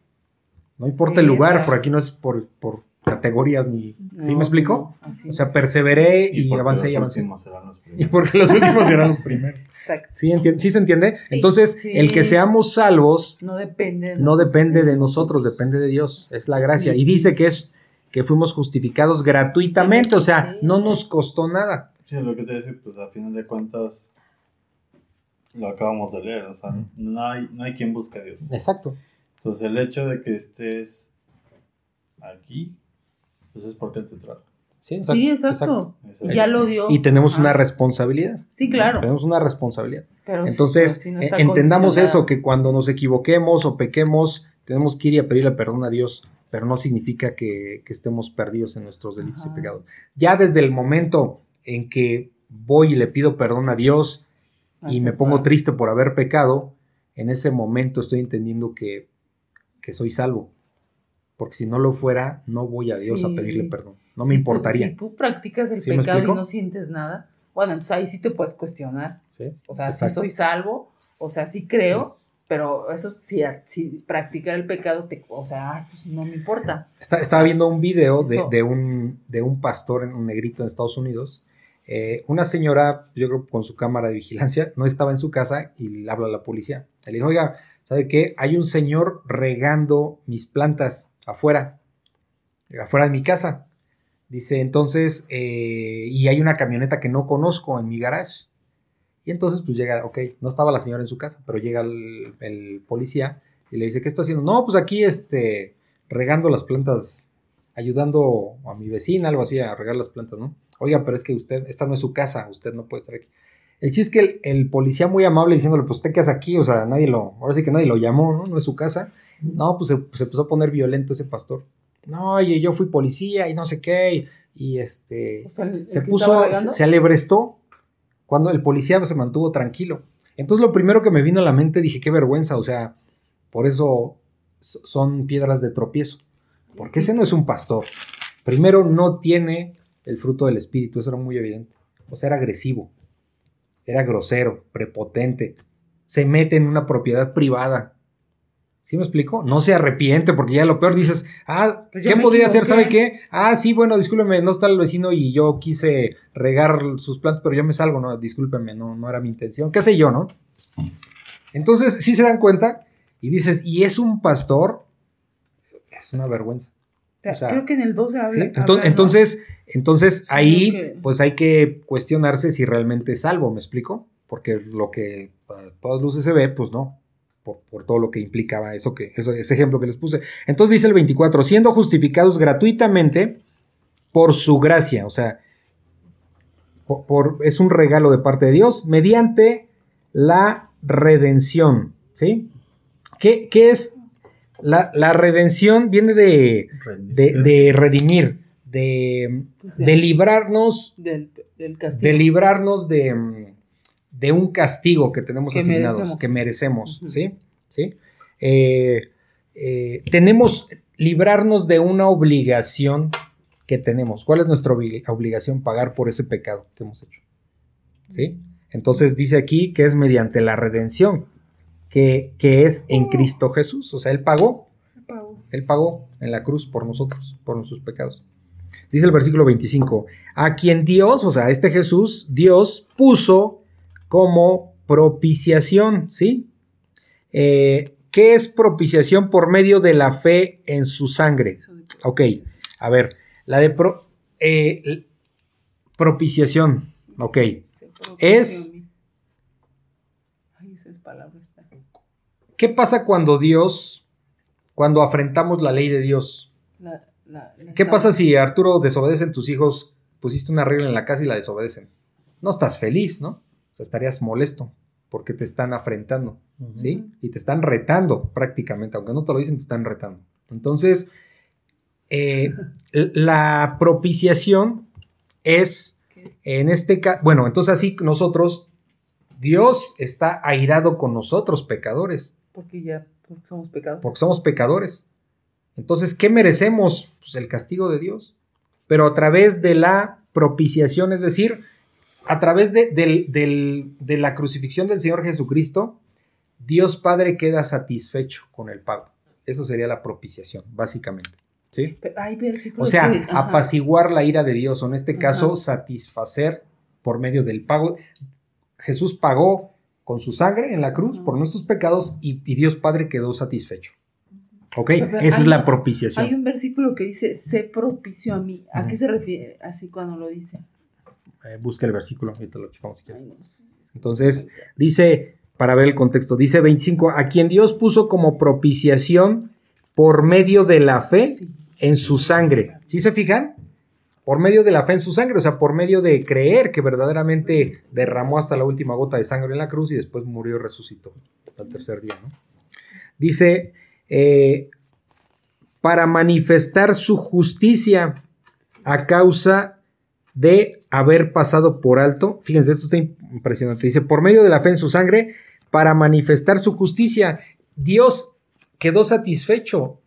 No importa Sí, el lugar, por aquí no es por, por categorías ni... ¿Sí No, me explico? no, O sea, perseveré y, avancé y avancé. últimos serán los Y primeros. porque los últimos serán los primeros. Exacto. ¿Sí, sí se entiende? Sí. Entonces, Sí. el que seamos salvos No depende de no nosotros, depende de nosotros, depende de Dios. Es la gracia. Sí. Y dice que es que fuimos justificados gratuitamente, o sea, Sí. no nos costó nada. Sí, lo que te decía, pues a final de cuentas, lo acabamos de leer, o sea, no hay, no hay quien busque a Dios. Exacto. Entonces el hecho de que estés aquí, pues es porque Él te trajo. Sí, Sí, exacto. Exacto. Y ya lo dio. Y tenemos una responsabilidad. Sí, claro. Tenemos una responsabilidad. Pero sí, Entonces, pero sí no eh, entendamos eso, que cuando nos equivoquemos o pequemos, tenemos que ir a pedirle perdón a Dios, pero no significa que, que estemos perdidos en nuestros delitos Ajá. y pecados. Ya desde el momento en que voy y le pido perdón a Dios y me pongo triste por haber pecado, en ese momento estoy entendiendo que, que soy salvo. Porque si no lo fuera, no voy a Dios Sí. a pedirle perdón. No me Si tú- importaría. si tú practicas el ¿Sí me pecado y no sientes nada, bueno, entonces ahí sí te puedes cuestionar. ¿Sí? O sea, sí soy salvo, o sea, sí creo, pero eso si, si practicar el pecado, te, o sea, pues no me importa. Está- estaba viendo un video de un, de un pastor, en un negrito en Estados Unidos. Eh, una señora, yo creo con su cámara de vigilancia, no estaba en su casa y le habla a la policía. Le dijo, oiga, ¿sabe qué? Hay un señor regando mis plantas afuera, afuera de mi casa. Dice, entonces, eh, y hay una camioneta que no conozco en mi garage. Y entonces, pues llega, ok, no estaba la señora en su casa, pero llega el, policía y le dice, ¿qué está haciendo? No, pues aquí, este, regando las plantas, ayudando a mi vecina, algo así, a regar las plantas, ¿no? Oiga, pero es que usted, esta no es su casa, usted no puede estar aquí. El chiste es que el, el policía muy amable diciéndole, pues usted qué hace aquí, o sea, nadie lo, ahora sí que nadie lo llamó. No es su casa. No, pues se, pues, se empezó a poner violento ese pastor. No, oye, yo fui policía y no sé qué, y, y, este, O sea, el- el se puso, se, se alebrestó cuando el policía se mantuvo tranquilo. Entonces lo primero que me vino a la mente dije, qué vergüenza, o sea, por eso so- son piedras de tropiezo, porque ese no es un pastor. Primero no tiene el fruto del espíritu, eso era muy evidente. O sea, era agresivo, era grosero, prepotente, se mete en una propiedad privada. ¿Sí me explico? No se arrepiente porque ya lo peor dices, ah, Pues ¿qué podría hacer? ¿Sabe qué? Ah, sí, bueno, discúlpeme, no está el vecino y yo quise regar sus plantas, pero yo me salgo, no, discúlpeme, no, no era mi intención, qué sé yo, ¿no? Entonces, sí se dan cuenta y dices, ¿y es un pastor? Es una vergüenza. Pero o sea, creo que en el 12 habla. ¿sí? Entonces, entonces, ahí, que- pues hay que cuestionarse si realmente es salvo, ¿me explico? Porque lo que a todas luces se ve, pues no. Por, por todo lo que implicaba eso que, eso, ese ejemplo que les puse. Entonces dice el 24, siendo justificados gratuitamente por su gracia, o sea, por- por- es un regalo de parte de Dios mediante la redención, ¿sí? ¿Qué, qué es? La, la redención viene de, de, de redimir, de, Pues de librarnos, del, del castigo. de librarnos de, mm, de un castigo que tenemos Que asignados, merecemos. que merecemos, Ujú. ¿sí? ¿Sí? Eh, eh, tenemos librarnos de una obligación que tenemos. ¿Cuál es nuestra obli- obligación? Pagar por ese pecado que hemos hecho. ¿Sí? Entonces dice aquí que es mediante la redención, que, que es en Cristo Jesús. O sea, Él pagó, Él pagó en la cruz por nosotros, por nuestros pecados. Dice el versículo 25, a quien Dios, o sea, este Jesús, Dios puso como propiciación, ¿sí? Eh, ¿Qué es propiciación por medio de la fe en su sangre? Ok, a ver, la de pro- eh, propiciación, ok. Es- ¿Qué pasa cuando Dios, cuando afrentamos la ley de Dios? la- la- la- ¿Qué pasa si Arturo desobedecen tus hijos? Pusiste una regla en la casa y la desobedecen. No estás feliz, ¿no? Sea, estarías molesto porque te están afrentando, ¿sí? Y te están retando prácticamente, aunque no te lo dicen, te están retando. Entonces, eh, la propiciación es, en este caso, bueno, entonces así nosotros, Dios está airado con nosotros, pecadores, Porque ya porque somos pecados. porque somos pecadores. Entonces, ¿qué merecemos? Pues el castigo de Dios. Pero a través de la propiciación, es decir, a través de, la crucifixión del Señor Jesucristo, Dios Padre queda satisfecho con el pago. Eso sería la propiciación, básicamente. ¿sí? Pero hay O sea, que- apaciguar la ira de Dios, o en este caso, Ajá. satisfacer por medio del pago. Jesús pagó con su sangre en la cruz Ajá. por nuestros pecados y, y Dios Padre quedó satisfecho. ¿Ok? Pero Esa es la propiciación. Hay un versículo que dice, sé propicio a mí. ¿A qué se refiere así cuando lo dice? Eh, busca el versículo, ahorita lo checamos si quieres. Entonces, dice, para ver el contexto. Dice 25, a quien Dios puso como propiciación por medio de la fe en su sangre. ¿Sí se fijan? Por medio de la fe en su sangre, o sea, por medio de creer que verdaderamente derramó hasta la última gota de sangre en la cruz y después murió y resucitó al tercer día, ¿no? Dice, eh, para manifestar su justicia a causa de haber pasado por alto. Fíjense, esto está impresionante. Dice, por medio de la fe en su sangre, para manifestar su justicia. Dios quedó satisfecho.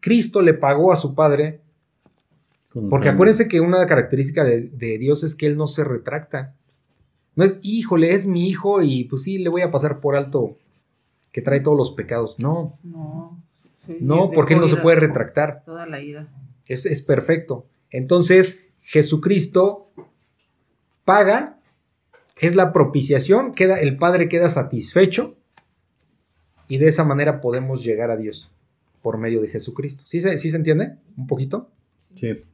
Cristo le pagó a su Padre. Porque acuérdense que una característica de, de, Dios es que Él no se retracta. No es, híjole, es mi hijo y pues sí, le voy a pasar por alto que trae todos los pecados. No. No. no, porque Él no se puede retractar. Toda la ida. Es, es perfecto. Entonces, Jesucristo paga, es la propiciación, queda, el Padre queda satisfecho y de esa manera podemos llegar a Dios por medio de Jesucristo. ¿Sí se, ¿sí se entiende? ¿Un poquito? Sí.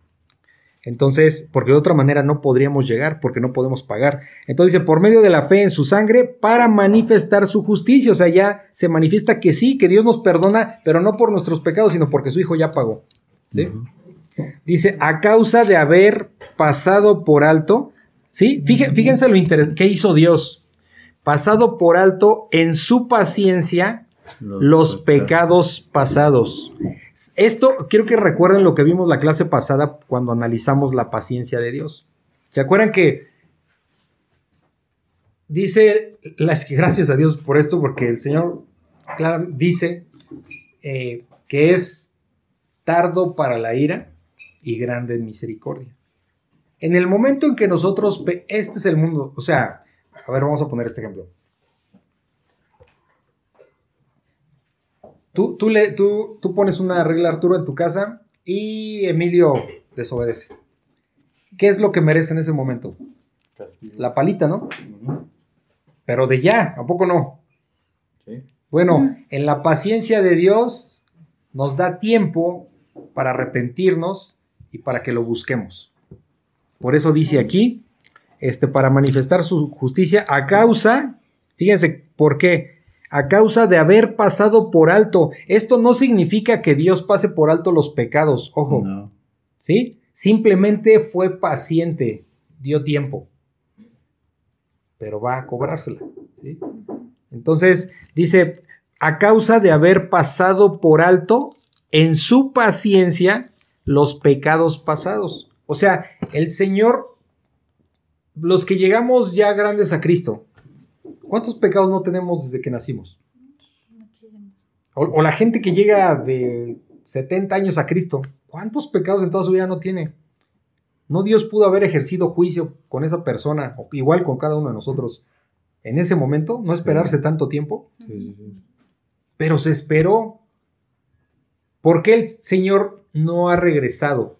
Entonces, porque de otra manera no podríamos llegar, porque no podemos pagar. Entonces dice, por medio de la fe en su sangre, para manifestar su justicia. O sea, ya se manifiesta que sí, que Dios nos perdona, pero no por nuestros pecados, sino porque su Hijo ya pagó. ¿Sí? Dice, a causa de haber pasado por alto, ¿sí? Fíjense, lo interesante, ¿qué hizo Dios? Pasado por alto en su paciencia los, pecados pasados. Esto, quiero que recuerden lo que vimos la clase pasada cuando analizamos la paciencia de Dios. ¿Se acuerdan que dice, las, gracias a Dios por esto, porque el Señor dice eh, que es tardo para la ira y grande en misericordia. En el momento en que nosotros, este es el mundo, o sea, a ver, vamos a poner este ejemplo. Tú, tú, le, tú, tú pones una regla, Arturo, en tu casa y Emilio desobedece. ¿Qué es lo que merece en ese momento? La palita, ¿no? Pero de ya, ¿a poco no? Sí. Bueno, en la paciencia de Dios nos da tiempo para arrepentirnos y para que lo busquemos. Por eso dice aquí, este, para manifestar su justicia a causa, fíjense, ¿por qué? A causa de haber pasado por alto. Esto no significa que Dios pase por alto los pecados, ojo. ¿Sí? Simplemente fue paciente, dio tiempo. Pero va a cobrársela. ¿sí? Entonces, dice, a causa de haber pasado por alto en su paciencia los pecados pasados. O sea, el Señor, los que llegamos ya grandes a Cristo, ¿cuántos pecados no tenemos desde que nacimos? O, la gente que llega de 70 años a Cristo, ¿cuántos pecados en toda su vida no tiene? ¿No Dios pudo haber ejercido juicio con esa persona, o igual con cada uno de nosotros, en ese momento? ¿No esperarse tanto tiempo? Pero se esperó. ¿Por qué el Señor no ha regresado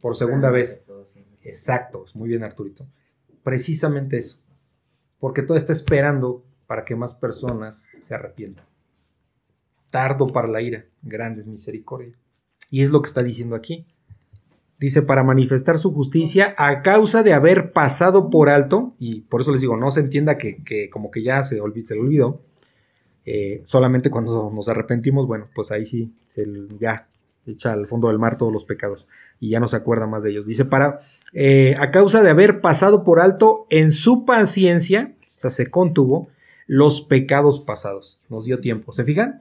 por segunda vez. Exacto, muy bien Arturito. Precisamente eso. Porque todo está esperando para que más personas se arrepientan. Tardo para la ira, grande misericordia. Y es lo que está diciendo aquí. Dice, para manifestar su justicia a causa de haber pasado por alto, y por eso les digo, no se entienda que, como que ya se, se le olvidó, eh, solamente cuando nos arrepentimos, bueno, pues ahí sí, se, ya echa al fondo del mar todos los pecados y ya no se acuerda más de ellos. Dice, para, eh, a causa de haber pasado por alto en su paciencia, o sea, se contuvo, los pecados pasados. Nos dio tiempo. ¿Se fijan?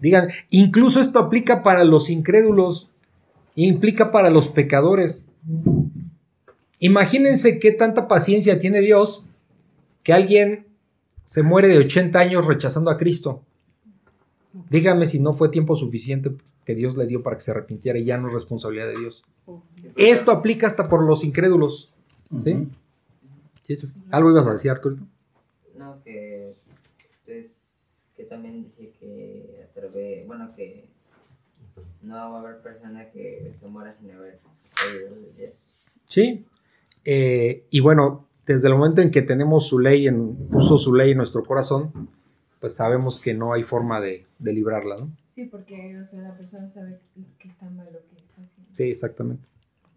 Digan, incluso esto aplica para los incrédulos, implica para los pecadores. Imagínense qué tanta paciencia tiene Dios que alguien se muere de 80 años rechazando a Cristo. Dígame si no fue tiempo suficiente que Dios le dio para que se arrepintiera y ya no es responsabilidad de Dios. Esto aplica hasta por los incrédulos. ¿Sí? ¿Algo ibas a decir, Arturo? No, que, pues, que también dice que a través, bueno, que no va a haber persona que se muera sin haber oído de Dios. Sí. Eh, y bueno, desde el momento en que tenemos su ley, en, puso su ley en nuestro corazón, pues sabemos que no hay forma de, librarla, ¿no? Sí, porque la persona sabe que está mal lo que está haciendo. Sí, exactamente.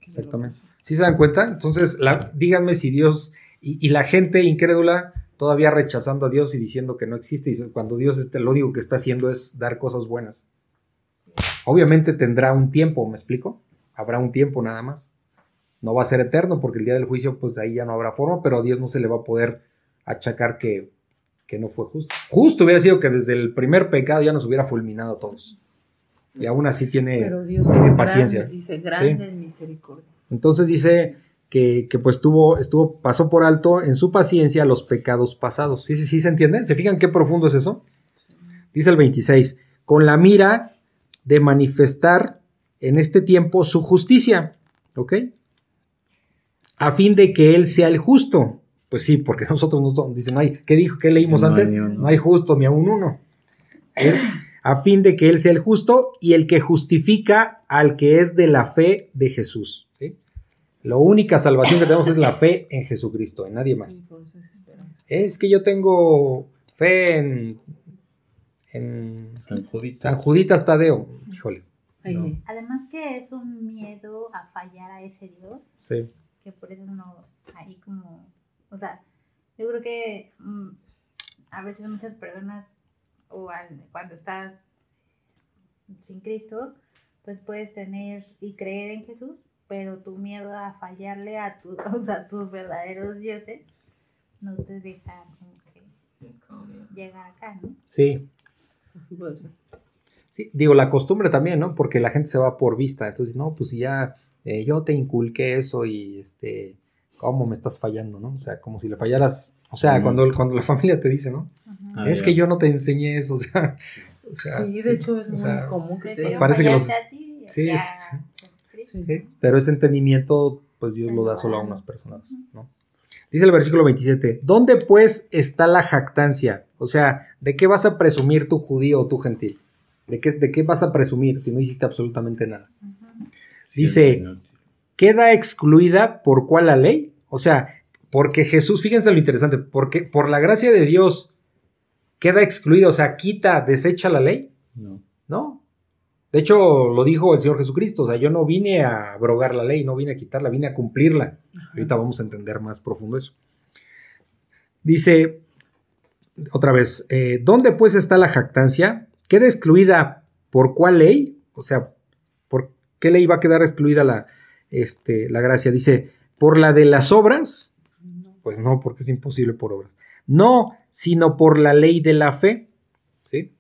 Exactamente. ¿Sí se dan cuenta? Entonces, díganme si Dios y, la gente incrédula todavía rechazando a Dios y diciendo que no existe, y cuando Dios este, lo único que está haciendo es dar cosas buenas. Obviamente tendrá un tiempo, ¿me explico? Habrá un tiempo nada más. No va a ser eterno porque el día del juicio, pues ahí ya no habrá forma, pero a Dios no se le va a poder achacar que, que no fue justo. Justo hubiera sido que desde el primer pecado ya nos hubiera fulminado a todos. Y aún así tiene, Pero Dios tiene paciencia. grande, dice, grande en misericordia. Entonces dice que, que, pues tuvo, estuvo, pasó por alto en su paciencia los pecados pasados. ¿Sí, sí, sí se entiende? ¿Se fijan qué profundo es eso? Dice el 26, con la mira de manifestar en este tiempo su justicia, ¿ok? A fin de que Él sea el justo. Pues sí, porque nosotros nos dicen, ay, ¿qué dijo? ¿Qué leímos No antes? No hay justo ni a un uno. Él- a fin de que Él sea el justo y el que justifica al que es de la fe de Jesús. ¿sí? La única salvación que tenemos es la fe en Jesucristo, en nadie más. Sí, es que yo tengo fe en, en San Judita. San Juditas Tadeo. Híjole, No. Además que es un miedo a fallar a ese Dios, sí. Que por eso no, ahí como, o sea, yo creo que mm, a veces muchas personas, o al- cuando estás sin Cristo, pues puedes tener y creer en Jesús, pero tu miedo a fallarle a, tu, o sea, a tus verdaderos dioses no te deja como que llegar acá, ¿no? Sí. sí. Sí, digo, la costumbre también, ¿no? Porque la gente se va por vista. Entonces, no, pues si ya eh, yo te inculqué eso y este, ¿cómo me estás fallando, no? O sea, como si le fallaras. O sea, Mm. cuando, cuando la familia te dice, ¿no? Es que yo no te enseñé eso, o sea. o sea, Sí, de hecho es o muy sea, común que te Parece que los- fallarte a ti sí, es- Cristo. Sí. Sí, Pero ese entendimiento, pues Dios lo da solo a unas personas, ¿no? Dice el versículo 27, ¿dónde pues está la jactancia? O sea, ¿de qué vas a presumir tu judío o tu gentil? ¿De qué, ¿De qué vas a presumir si no hiciste absolutamente nada? Dice. ¿queda excluida por cuál la ley? O sea, porque Jesús, fíjense lo interesante, porque por la gracia de Dios queda excluida, o sea, quita, desecha la ley, No. ¿no? De hecho, lo dijo el Señor Jesucristo, o sea, yo no vine a abrogar la ley, no vine a quitarla, vine a cumplirla. Ahorita vamos a entender más profundo eso. Dice, otra vez, eh, ¿dónde pues está la jactancia? ¿Queda excluida por cuál ley? O sea, ¿por qué ley va a quedar excluida la, este, la gracia? Dice, ¿por la de las obras? Pues no, porque es imposible por obras. No, sino por la ley de la fe. ¿Sí?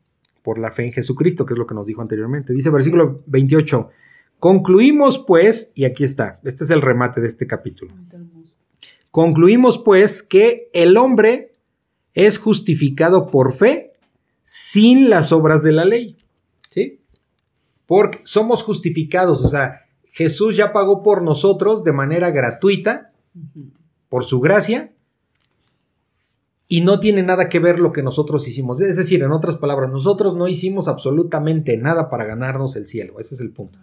Por la fe en Jesucristo, que es lo que nos dijo anteriormente. Dice versículo 28. Concluimos pues, y aquí está, este es el remate de este capítulo. Concluimos pues que el hombre es justificado por fe sin las obras de la ley. ¿Sí? Porque somos justificados, o sea, Jesús ya pagó por nosotros de manera gratuita, por su gracia, y no tiene nada que ver lo que nosotros hicimos. Es decir, en otras palabras, nosotros no hicimos absolutamente nada para ganarnos el cielo. Ese es el punto.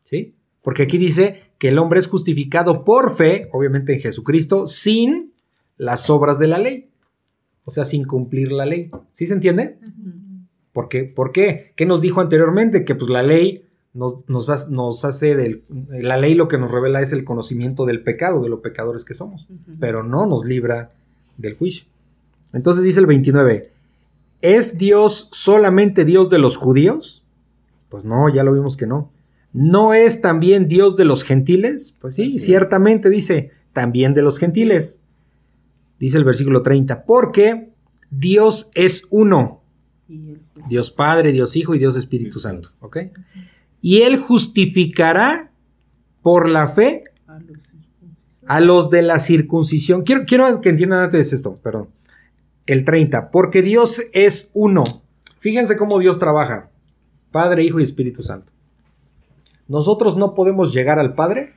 ¿Sí? Porque aquí dice que el hombre es justificado por fe, obviamente en Jesucristo, sin las obras de la ley. O sea, sin cumplir la ley. ¿Sí se entiende? ¿Por ¿Por qué? ¿Qué nos dijo anteriormente? Que pues la ley nos, nos, ha- nos hace del... La ley lo que nos revela es el conocimiento del pecado, de los pecadores que somos, pero no nos libra del juicio. Entonces dice el 29, ¿es Dios solamente Dios de los judíos? Pues no, ya lo vimos que no. ¿No es también Dios de los gentiles? Pues sí, ciertamente dice, también de los gentiles. Dice el versículo 30, porque Dios es uno. Y el. Dios Padre, Dios Hijo y Dios Espíritu Santo. ¿Ok? Y Él justificará por la fe A los de la circuncisión. Quiero, quiero que entiendan antes esto, perdón. El 30, porque Dios es uno. Fíjense cómo Dios trabaja. Padre, Hijo y Espíritu Santo. Nosotros no podemos llegar al Padre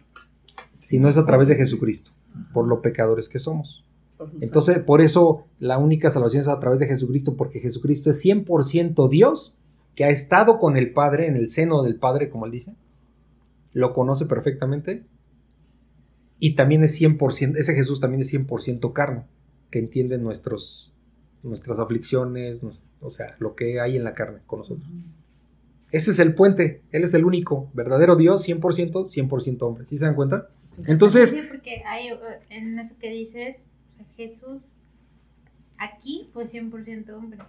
si no es a través de Jesucristo, por lo pecadores que somos. Entonces, por eso la única salvación es a través de Jesucristo, porque Jesucristo es 100% Dios, que ha estado con el Padre, en el seno del Padre, como él dice. Lo conoce perfectamente. Y también es 100%, ese Jesús también es 100% carne, que entiende nuestros, nuestras aflicciones, nos- o sea, lo que hay en la carne con nosotros. Ese es el puente, Él es el único, verdadero Dios, 100%, 100% hombre. ¿Sí se dan cuenta? Entonces, Sí, porque hay, eh, en eso que dices, sea, Jesús aquí fue 100% hombre.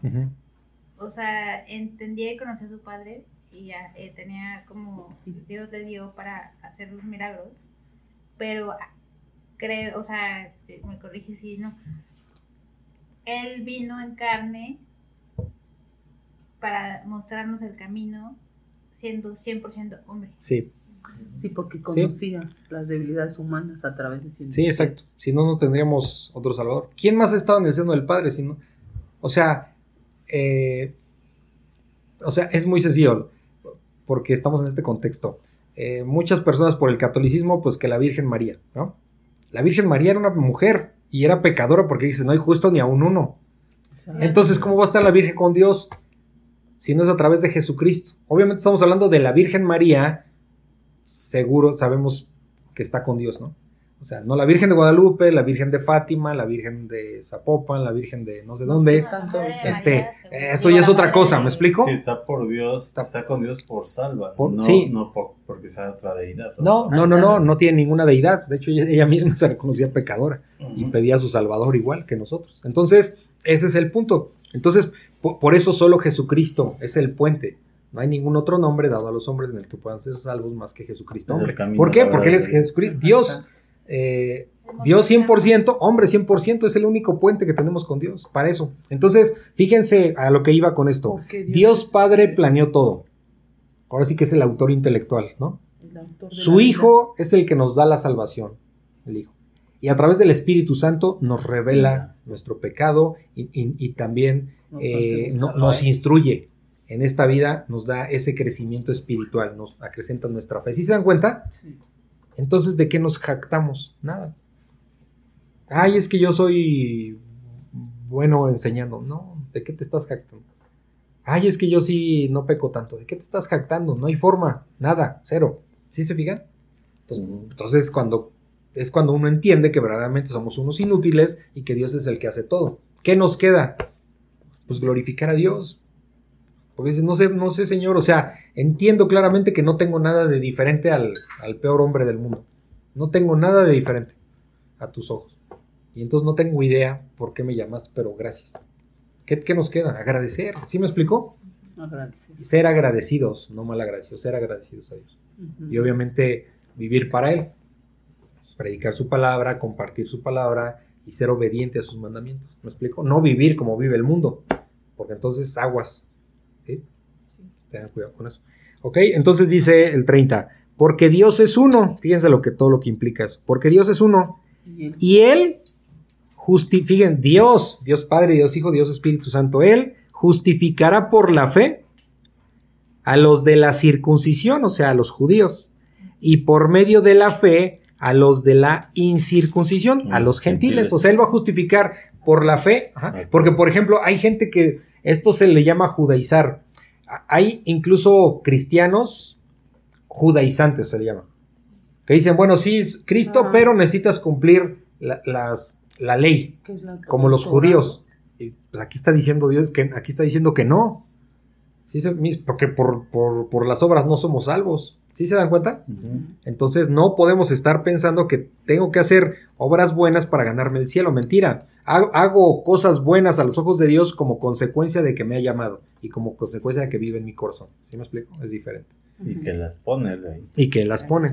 O sea, entendía y conocía a su padre y ya eh, tenía como Dios le dio para hacer los milagros, pero creo, o sea, me corrige si no, él vino en carne para mostrarnos el camino siendo 100% hombre. Sí, Sí, porque conocía las debilidades humanas a través de sí, exacto. Si no, no tendríamos otro Salvador. ¿Quién más ha estado en el seno del Padre? Si no? O sea, eh, o sea, es muy sencillo, porque estamos en este contexto. Eh, muchas personas por el catolicismo, pues que la Virgen María, ¿no? La Virgen María era una mujer y era pecadora porque dice, no hay justo ni a un uno. Exacto. Entonces, ¿cómo va a estar la Virgen con Dios si no es a través de Jesucristo? Obviamente estamos hablando de la Virgen María, seguro sabemos que está con Dios, ¿no? O sea, no la Virgen de Guadalupe, la Virgen de Fátima, la Virgen de Zapopan, la Virgen de no sé dónde. Este, eso ya es otra cosa, ¿me explico? Si está por Dios, Está- está, con Dios por salva, Por- no, sí. no por- porque sea otra deidad. No, no, no, no, no tiene ninguna deidad. De hecho, ella, misma se reconocía pecadora y pedía a su Salvador igual que nosotros. Entonces, ese es el punto. Entonces, po- por, eso solo Jesucristo es el puente. No hay ningún otro nombre dado a los hombres en el que puedan ser salvos más que Jesucristo, hombre. camino, ¿Por qué? Porque Él es Jesucristo. Dios, eh, Dios 100%, hombre 100%, es el único puente que tenemos con Dios. Para eso. Entonces, fíjense a lo que iba con esto. Dios Padre planeó todo. Ahora sí que es el autor intelectual, ¿no? Su vida, Hijo es el que nos da la salvación, el Hijo. Y a través del Espíritu Santo nos revela nuestro pecado y, y- y también nos eh, no- nos instruye. En esta vida nos da ese crecimiento espiritual, nos acrecenta nuestra fe. ¿Sí se dan cuenta? Sí. Entonces, ¿de qué nos jactamos? Nada. Ay, es que yo soy bueno enseñando. No, ¿de qué te estás jactando? Ay, es que yo sí no peco tanto. ¿De qué te estás jactando? No hay forma, nada, cero. ¿Sí se fijan? Entonces, entonces cuando es cuando uno entiende que verdaderamente somos unos inútiles y que Dios es el que hace todo. ¿Qué nos queda? Pues glorificar a Dios. Porque dices, no sé, no sé, Señor, o sea, entiendo claramente que no tengo nada de diferente al, al peor hombre del mundo. No tengo nada de diferente a tus ojos. Y entonces no tengo idea por qué me llamaste, pero gracias. ¿Qué, qué nos queda? Agradecer. ¿Sí me explicó? Agradecer. Y ser agradecidos, no mal agradecidos, ser agradecidos a Dios. Y obviamente vivir para Él. Predicar su palabra, compartir su palabra y ser obediente a sus mandamientos. ¿Me explico? No vivir como vive el mundo, porque entonces aguas. Tengan cuidado con eso. Ok, entonces dice el 30, porque Dios es uno. Fíjense lo que todo lo que implica eso. Porque Dios es uno. Y él Y Él, justi fíjense, Dios, Dios Padre, Dios Hijo, Dios Espíritu Santo, Él justificará por la fe a los de la circuncisión, o sea, a los judíos, y por medio de la fe a los de la incircuncisión, a Los gentiles. gentiles. O sea, Él va a justificar por la fe, ajá, porque por ejemplo, hay gente que esto se le llama judaizar. Hay incluso cristianos judaizantes, se le llama. Que dicen, bueno, sí, es Cristo, pero necesitas cumplir la, las- la ley, la- como los judíos. Y pues aquí está diciendo Dios que aquí está diciendo que no. ¿Sí porque por, por- por las obras no somos salvos. ¿Sí se dan cuenta? Entonces no podemos estar pensando que tengo que hacer obras buenas para ganarme el cielo. Mentira. Hago, cosas buenas a los ojos de Dios como consecuencia de que me ha llamado y como consecuencia de que vive en mi corazón. ¿Sí me explico? Es diferente. Y que las pone. Y que las pone.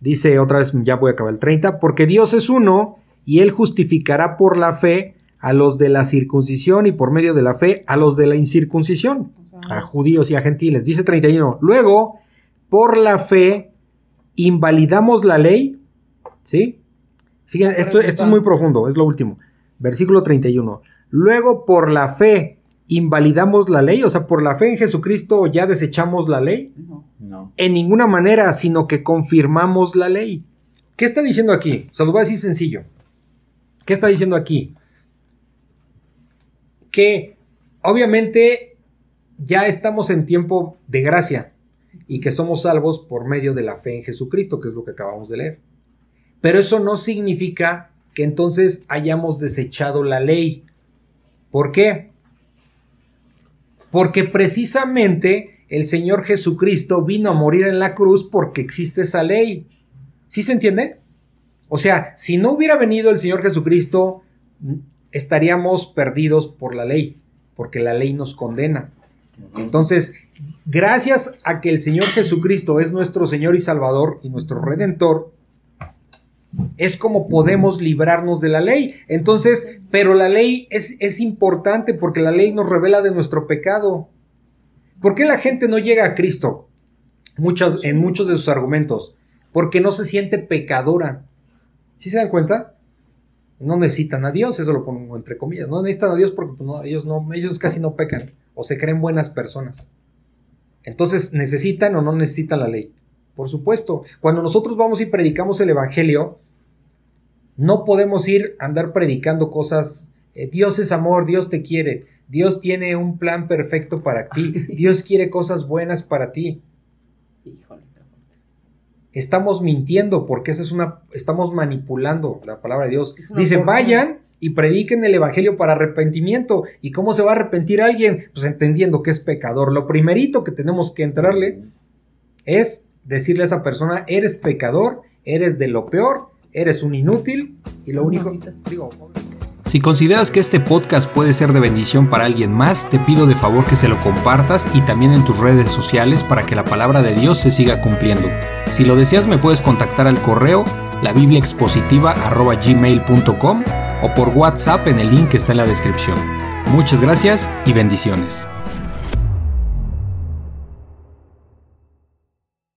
Dice otra vez, ya voy a acabar el 30, porque Dios es uno y Él justificará por la fe a los de la circuncisión y por medio de la fe a los de la incircuncisión, O sea, a judíos y a gentiles. Dice 31, luego, por la fe invalidamos la ley, ¿sí? Fíjense, esto, esto es muy profundo, es lo último. Versículo 31. Luego, por la fe invalidamos la ley, o sea, por la fe en Jesucristo ya desechamos la ley no. No. en ninguna manera, sino que confirmamos la ley. ¿Qué está diciendo aquí? Se lo voy a decir sencillo. ¿Qué está diciendo aquí? Que obviamente ya estamos en tiempo de gracia y que somos salvos por medio de la fe en Jesucristo, que es lo que acabamos de leer. Pero eso no significa que entonces hayamos desechado la ley. ¿Por qué? Porque precisamente el Señor Jesucristo vino a morir en la cruz porque existe esa ley. ¿Sí se entiende? O sea, si no hubiera venido el Señor Jesucristo, estaríamos perdidos por la ley, porque la ley nos condena. Entonces, gracias a que el Señor Jesucristo es nuestro Señor y Salvador y nuestro Redentor, es como podemos librarnos de la ley. Entonces, pero la ley es, es importante porque la ley nos revela de nuestro pecado. ¿Por qué la gente no llega a Cristo? Muchas, en muchos de sus argumentos. Porque no se siente pecadora. ¿Sí se dan cuenta? No necesitan a Dios, eso lo pongo entre comillas. No necesitan a Dios porque pues, ellos, no, ellos casi no pecan o se creen buenas personas. Entonces, ¿necesitan o no necesitan la ley? Por supuesto, cuando nosotros vamos y predicamos el Evangelio, no podemos ir a andar predicando cosas, eh, Dios es amor, Dios te quiere, Dios tiene un plan perfecto para ti, Dios quiere cosas buenas para ti. Híjole. Estamos mintiendo porque esa es una, estamos manipulando la palabra de Dios. Dice, porción. vayan y prediquen el Evangelio para arrepentimiento. ¿Y cómo se va a arrepentir alguien? Pues entendiendo que es pecador. Lo primerito que tenemos que entrarle es decirle a esa persona, eres pecador, eres de lo peor, eres un inútil y lo único... Digo, si consideras que este podcast puede ser de bendición para alguien más, te pido de favor que se lo compartas y también en tus redes sociales para que la palabra de Dios se siga cumpliendo. Si lo deseas me puedes contactar al correo labibliaexpositiva.gmail.com o por WhatsApp en el link que está en la descripción. Muchas gracias y bendiciones.